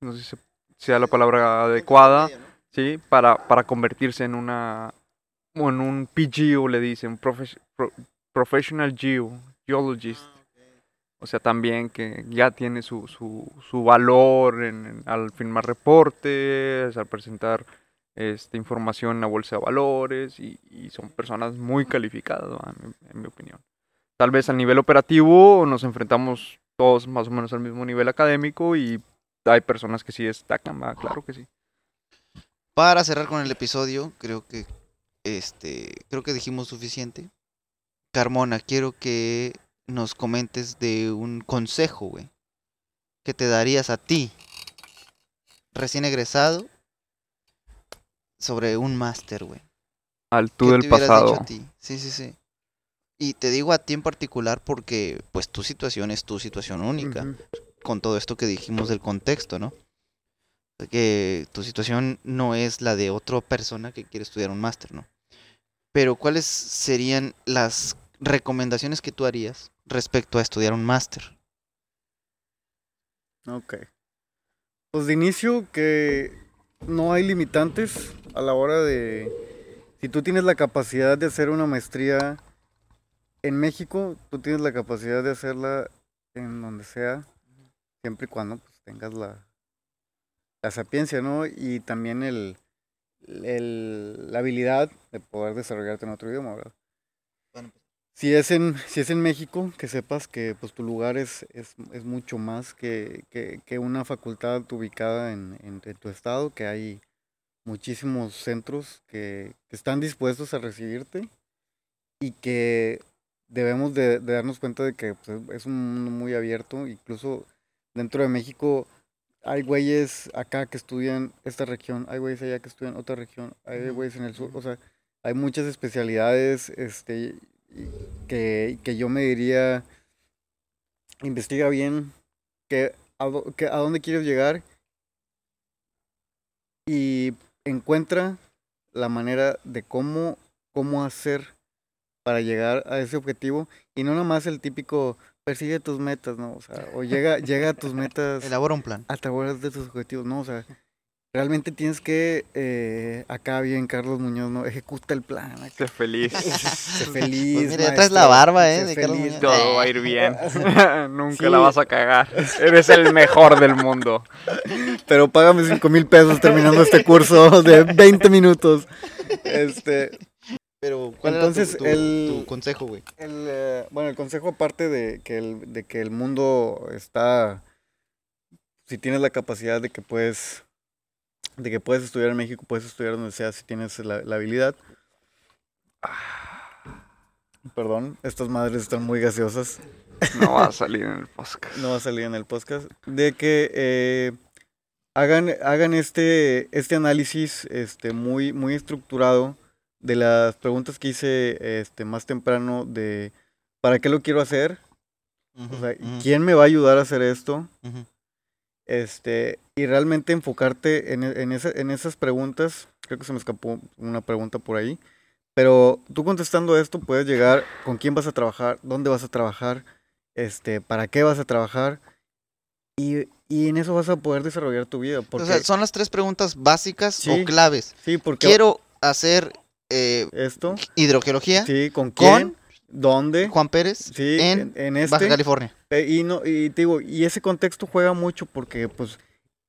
Speaker 5: no sé si se- sea la palabra adecuada sí para para convertirse en una o en un PGO le dicen profes- pro- professional geo geologist o sea también que ya tiene su, su, su valor en, en- al firmar reportes al presentar este, información en la bolsa de valores y, son personas muy calificadas, en, mi, opinión. Tal vez a nivel operativo nos enfrentamos todos más o menos al mismo nivel académico y hay personas que sí destacan, claro que sí.
Speaker 1: Para cerrar con el episodio, creo que este, creo que dijimos suficiente. Carmona, quiero que nos comentes de un consejo, que te darías a ti, recién egresado, sobre un máster, güey.
Speaker 5: Al tú
Speaker 1: ¿Qué
Speaker 5: del
Speaker 1: te
Speaker 5: pasado.
Speaker 1: dicho a ti? Sí, sí, sí. Y te digo a ti en particular porque, pues, tu situación es tu situación única con todo esto que dijimos del contexto, ¿no? Que tu situación no es la de otra persona que quiere estudiar un máster, ¿no? Pero ¿cuáles serían las recomendaciones que tú harías respecto a estudiar un máster?
Speaker 2: Ok. Pues de inicio que no hay limitantes a la hora de... Si tú tienes la capacidad de hacer una maestría en México, tú tienes la capacidad de hacerla en donde sea, siempre y cuando pues, tengas la, la sapiencia, ¿no? Y también el, el- la habilidad de poder desarrollarte en otro idioma, ¿verdad? Si es en, si es en México, que sepas que pues, tu lugar es, es, es mucho más que, que, que una facultad ubicada en, en- en tu estado, que hay muchísimos centros que, que están dispuestos a recibirte y que debemos de, de darnos cuenta de que pues, es un mundo muy abierto, incluso dentro de México hay güeyes acá que estudian esta región, hay güeyes allá que estudian otra región, hay güeyes en el sur, o sea, hay muchas especialidades este, que, que yo me diría, investiga bien que, a, que- a dónde quieres llegar y encuentra la manera de cómo, cómo hacer para llegar a ese objetivo y no nada más el típico persigue tus metas, ¿no? O sea, o llega, llega a tus metas
Speaker 1: Elabora un plan.
Speaker 2: a través de tus objetivos, ¿no? O sea, realmente tienes que, eh, acá bien Carlos Muñoz, ¿no? Ejecuta el plan, acá,
Speaker 5: Sé feliz.
Speaker 2: sé feliz.
Speaker 1: Pues mira, ya traes la barba, ¿eh?
Speaker 2: sé
Speaker 1: de Carlos. Muñoz.
Speaker 5: Todo va a ir bien. Nunca
Speaker 2: Sí.
Speaker 5: la vas a cagar. Eres el mejor del mundo.
Speaker 2: Pero págame 5 mil pesos terminando este curso de 20 minutos. Este,
Speaker 1: Pero, ¿cuál
Speaker 2: Entonces,
Speaker 1: era tu, tu-
Speaker 2: el-
Speaker 1: tu consejo, güey?
Speaker 2: el, eh, bueno, el consejo aparte de que el, de que el mundo está, si tienes la capacidad de que puedes, de que puedes estudiar en México, puedes estudiar donde sea si tienes la, la habilidad. Perdón, estas madres están muy gaseosas.
Speaker 5: No va a salir en el podcast.
Speaker 2: no va a salir en el podcast, de que eh, hagan, hagan este, este análisis este, muy, muy estructurado de las preguntas que hice este, más temprano de ¿para qué lo quiero hacer? O sea, ¿quién me va a ayudar a hacer esto?
Speaker 1: ujú.
Speaker 2: Este, y realmente enfocarte en, e- en, en esas preguntas. Creo que se me escapó una pregunta por ahí. Pero tú contestando esto puedes llegar con quién vas a trabajar, dónde vas a trabajar, este, para qué vas a trabajar. Y, y en eso vas a poder desarrollar tu vida. Porque,
Speaker 1: O sea, son las tres preguntas básicas
Speaker 2: Sí.
Speaker 1: o claves.
Speaker 2: sí, porque
Speaker 1: Quiero hacer eh,
Speaker 2: esto,
Speaker 1: hidrogeología
Speaker 2: sí, con
Speaker 1: con
Speaker 2: quién, dónde,
Speaker 1: Juan Pérez
Speaker 2: sí,
Speaker 1: en
Speaker 2: en, en
Speaker 1: Baja
Speaker 2: este.
Speaker 1: California.
Speaker 2: Eh, y no, y te digo, y ese contexto juega mucho porque pues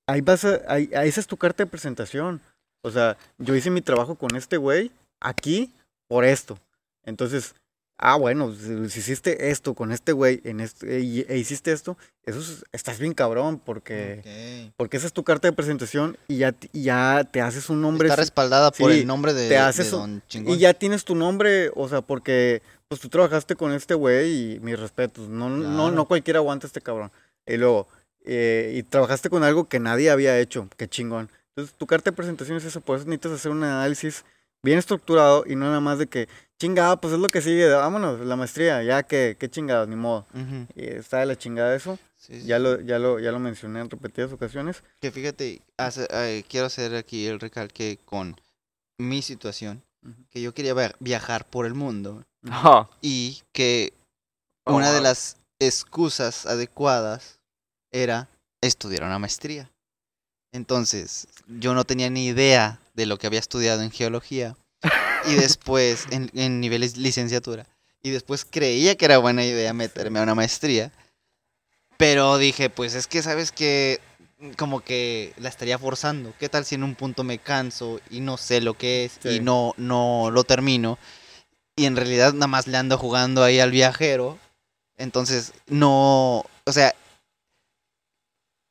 Speaker 2: ahí vas a, ahí, ahí esa es tu carta de presentación. O sea, yo hice mi trabajo con este güey aquí por esto. Entonces, ah, bueno, si, hiciste esto con este güey en este, e hiciste esto, eso es- estás bien cabrón porque, porque esa es tu carta de presentación y ya, y ya te haces un nombre.
Speaker 1: Está respaldada por el nombre de,
Speaker 2: te haces
Speaker 1: de
Speaker 2: un-
Speaker 1: Don Chingón.
Speaker 2: Y ya tienes tu nombre, o sea, porque pues tú trabajaste con este güey y mis respetos. No, no,
Speaker 1: Claro.
Speaker 2: no cualquiera aguanta a este cabrón. Y luego, eh, y trabajaste con algo que nadie había hecho. Qué chingón. Entonces, tu carta de presentación es eso. Por eso necesitas hacer un análisis bien estructurado y no nada más de que, chingada, pues es lo que sigue. Vámonos, la maestría, ya que, qué chingada, ni modo. Y está de la chingada eso.
Speaker 1: Sí, sí,
Speaker 2: Ya lo, ya lo, ya lo mencioné en repetidas ocasiones.
Speaker 1: Que fíjate, hace- eh, quiero hacer aquí el recalque con mi situación, que yo quería via- viajar por el mundo
Speaker 5: Ajá.
Speaker 1: y que
Speaker 5: Oh,
Speaker 1: una de
Speaker 5: wow.
Speaker 1: las excusas adecuadas era estudiar una maestría. Entonces, yo no tenía ni idea de lo que había estudiado en geología y después en, en niveles licenciatura. Y después creía que era buena idea meterme a una maestría. Pero dije, pues es que, ¿sabes que Como que la estaría forzando. ¿Qué tal si en un punto me canso y no sé lo que es
Speaker 2: Sí.
Speaker 1: y no, no lo termino? Y en realidad nada más le ando jugando ahí al viajero. Entonces, no, o sea,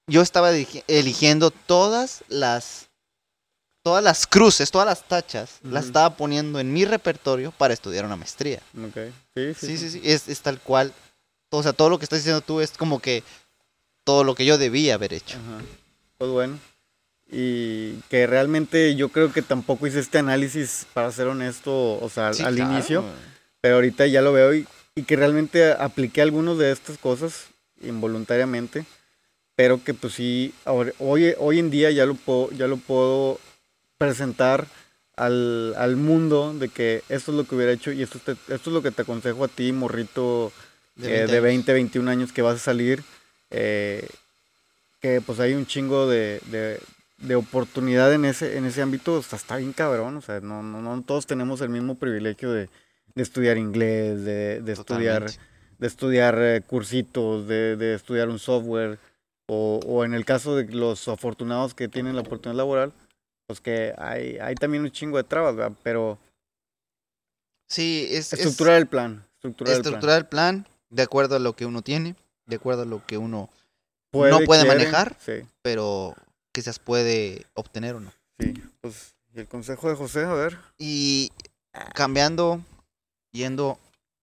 Speaker 1: yo estaba eligiendo todas las, todas las cruces, todas las tachas, las
Speaker 2: Ujú.
Speaker 1: estaba poniendo en mi repertorio para estudiar una maestría.
Speaker 2: Ok. Sí, sí.
Speaker 1: Sí, sí, sí, es, es tal cual. O sea, todo lo que estás diciendo tú es como que todo lo que yo debía haber hecho.
Speaker 2: Ajá. Pues bueno. Y que realmente yo creo que tampoco hice este análisis, para ser honesto, o sea,
Speaker 1: Sí,
Speaker 2: al
Speaker 1: claro.
Speaker 2: inicio, pero ahorita ya lo veo y, y que realmente apliqué algunas de estas cosas involuntariamente, pero que pues sí, ahora- hoy, hoy en día ya lo puedo, ya lo puedo presentar al, al mundo de que esto es lo que hubiera hecho y esto, te- esto es lo que te aconsejo a ti, morrito
Speaker 1: De
Speaker 2: eh,
Speaker 1: 20
Speaker 2: de
Speaker 1: años.
Speaker 2: 20, 21 años que vas a salir, eh, que pues hay un chingo de, de, de oportunidad en ese, en ese ámbito, sea, está bien cabrón, o sea, no, no, no todos tenemos el mismo privilegio de, de estudiar inglés, de, de estudiar, de estudiar eh, cursitos, de, de estudiar un software, o, o en el caso de los afortunados que tienen la oportunidad laboral, pues que hay, hay también un chingo de trabas, ¿verdad? pero
Speaker 1: Sí, es, es
Speaker 2: estructurar el plan. Estructurar,
Speaker 1: estructurar el plan de acuerdo a lo que uno tiene, de acuerdo a lo que uno,
Speaker 2: el plan.
Speaker 1: no puede
Speaker 2: quiere,
Speaker 1: manejar.
Speaker 2: Sí.
Speaker 1: pero quizás puede obtener o no.
Speaker 2: Sí, pues, y el consejo de José, a ver.
Speaker 1: Y cambiando, yendo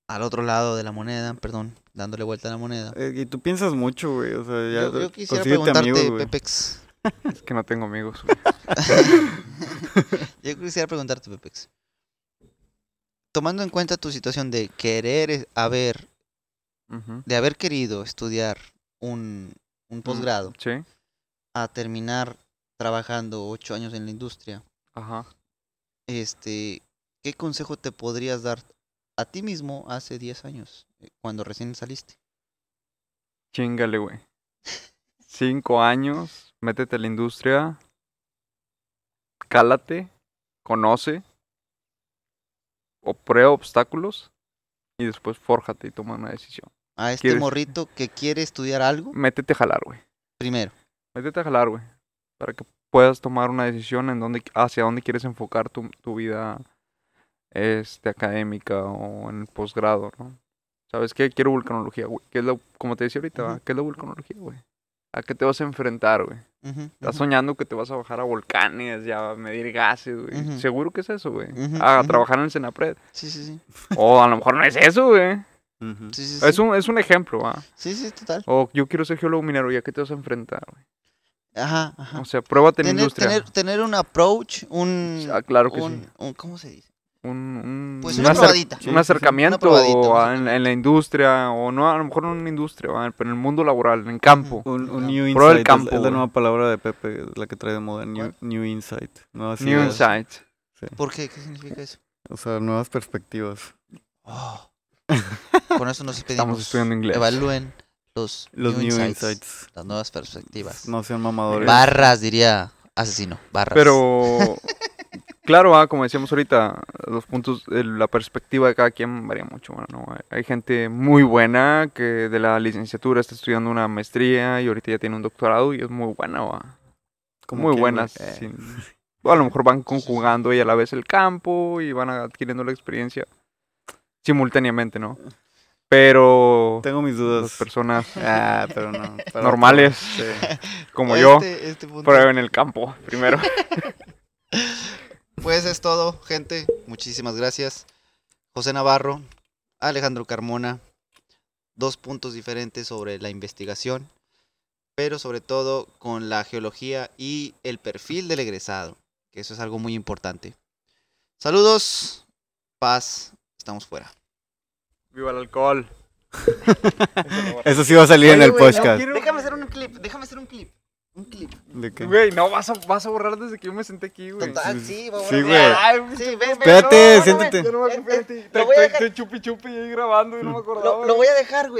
Speaker 1: al otro lado de la moneda, perdón, dándole vuelta a la moneda.
Speaker 2: Eh, y tú piensas mucho, güey. O sea, ya.
Speaker 1: Yo, yo quisiera preguntarte,
Speaker 2: amigos.
Speaker 1: Pepex.
Speaker 5: Es que no tengo amigos. güey.
Speaker 1: Yo quisiera preguntarte, Pepex. Tomando en cuenta tu situación de querer eh, haber,
Speaker 5: Ujú.
Speaker 1: de haber querido estudiar un, un posgrado
Speaker 5: Sí,
Speaker 1: a terminar trabajando ocho años en la industria,
Speaker 5: ajá.
Speaker 1: este, ¿qué consejo te podrías dar a ti mismo hace 10 años, eh, cuando recién saliste?
Speaker 5: Chingale, güey. Cinco años, métete a la industria, cálate, conoce, o prueba obstáculos y después fórjate y toma una decisión.
Speaker 1: A este
Speaker 5: ¿Quieres-
Speaker 1: morrito que quiere estudiar algo,
Speaker 5: Métete a jalar, güey.
Speaker 1: primero.
Speaker 5: Métete a jalar, güey. Para que puedas tomar una decisión en dónde, hacia dónde quieres enfocar tu, tu vida este, académica o en el posgrado, ¿no? ¿Sabes qué? Quiero vulcanología, güey. ¿Qué es lo, como te decía ahorita. ¿qué es la vulcanología, güey? ¿A qué te vas a enfrentar, güey? Estás soñando que te vas a bajar a volcanes, ya a medir gases, güey. Seguro que es eso, güey. A trabajar en el Senapred.
Speaker 1: Sí, sí, sí.
Speaker 5: O a lo mejor no es eso, güey.
Speaker 1: Sí, sí, sí.
Speaker 5: Es un, es un ejemplo, ¿va?
Speaker 1: Sí, sí, total.
Speaker 5: O yo quiero ser geólogo minero, ¿ya qué te vas a enfrentar, güey?
Speaker 1: Ajá, ajá.
Speaker 5: O sea, pruébate en
Speaker 1: Tener,
Speaker 5: industria.
Speaker 1: tener, tener un approach, un,
Speaker 5: Ah, claro que
Speaker 1: un,
Speaker 5: sí.
Speaker 1: un- ¿cómo se dice?
Speaker 5: Un, un,
Speaker 1: Pues
Speaker 5: un
Speaker 1: una
Speaker 5: acer-
Speaker 1: probadita.
Speaker 5: un
Speaker 2: Sí, sí, sí.
Speaker 5: acercamiento
Speaker 1: Una probadita,
Speaker 5: en, en la industria, o no, a lo mejor no en la industria, ¿va? pero en el mundo laboral, en campo.
Speaker 2: Un, un new
Speaker 5: Prueba el
Speaker 2: insight. es-
Speaker 5: campo,
Speaker 2: es, la nueva palabra de Pepe, la que trae de moda. New, new insight. Nuevas
Speaker 5: New
Speaker 2: ideas.
Speaker 5: Insight.
Speaker 1: ¿Por qué? ¿Qué significa eso?
Speaker 2: O sea, nuevas perspectivas.
Speaker 1: Oh. Con eso nos despedimos.
Speaker 5: Estamos estudiando inglés.
Speaker 1: Evalúen los,
Speaker 2: Los new,
Speaker 1: insights,
Speaker 2: insights.
Speaker 1: las nuevas perspectivas.
Speaker 2: No sean mamadores.
Speaker 1: Barras, diría asesino. Barras.
Speaker 5: Pero, claro, ah, como decíamos ahorita, los puntos, el- la perspectiva de cada quien varía mucho. ¿no? Hay- Hay gente muy buena que de la licenciatura está estudiando una maestría y ahorita ya tiene un doctorado y es muy buena, ¿va?
Speaker 2: Como
Speaker 5: muy buenas.
Speaker 2: Eh.
Speaker 5: sin- a lo mejor van conjugando y a la vez el campo y van adquiriendo la experiencia simultáneamente, ¿no? Pero
Speaker 2: Tengo mis
Speaker 5: las
Speaker 2: dudas.
Speaker 5: personas
Speaker 2: Ah, pero no. para
Speaker 5: normales.
Speaker 2: Sí.
Speaker 5: como yo,
Speaker 1: Este, este punto.
Speaker 5: prueben el campo primero.
Speaker 1: Pues es todo, gente. Muchísimas gracias. José Navarro, Alejandro Carmona. Dos puntos diferentes sobre la investigación, pero sobre todo con la geología y el perfil del egresado, que eso es algo muy importante. Saludos, paz, estamos fuera.
Speaker 5: Viva el alcohol.
Speaker 2: Eso sí va a salir en
Speaker 1: Oye,
Speaker 2: el
Speaker 1: güey, no
Speaker 2: podcast.
Speaker 1: quiero- Déjame hacer un clip, déjame hacer un clip. Un clip.
Speaker 2: ¿De qué?
Speaker 5: Güey, no, vas a, vas a borrar desde que yo me senté aquí, güey.
Speaker 1: Total,
Speaker 2: sí,
Speaker 1: vamos
Speaker 2: sí,
Speaker 1: a
Speaker 2: güey.
Speaker 5: Ay,
Speaker 1: Sí, ven, ven.
Speaker 2: Espérate,
Speaker 1: no, no,
Speaker 2: siéntate.
Speaker 5: Yo no me
Speaker 1: Eh,
Speaker 5: acuerdo,
Speaker 1: eh,
Speaker 5: estoy-
Speaker 1: lo voy a dejar-
Speaker 5: estoy chupi chupi ahí grabando y no me acordaba.
Speaker 1: Lo, lo voy a dejar, güey.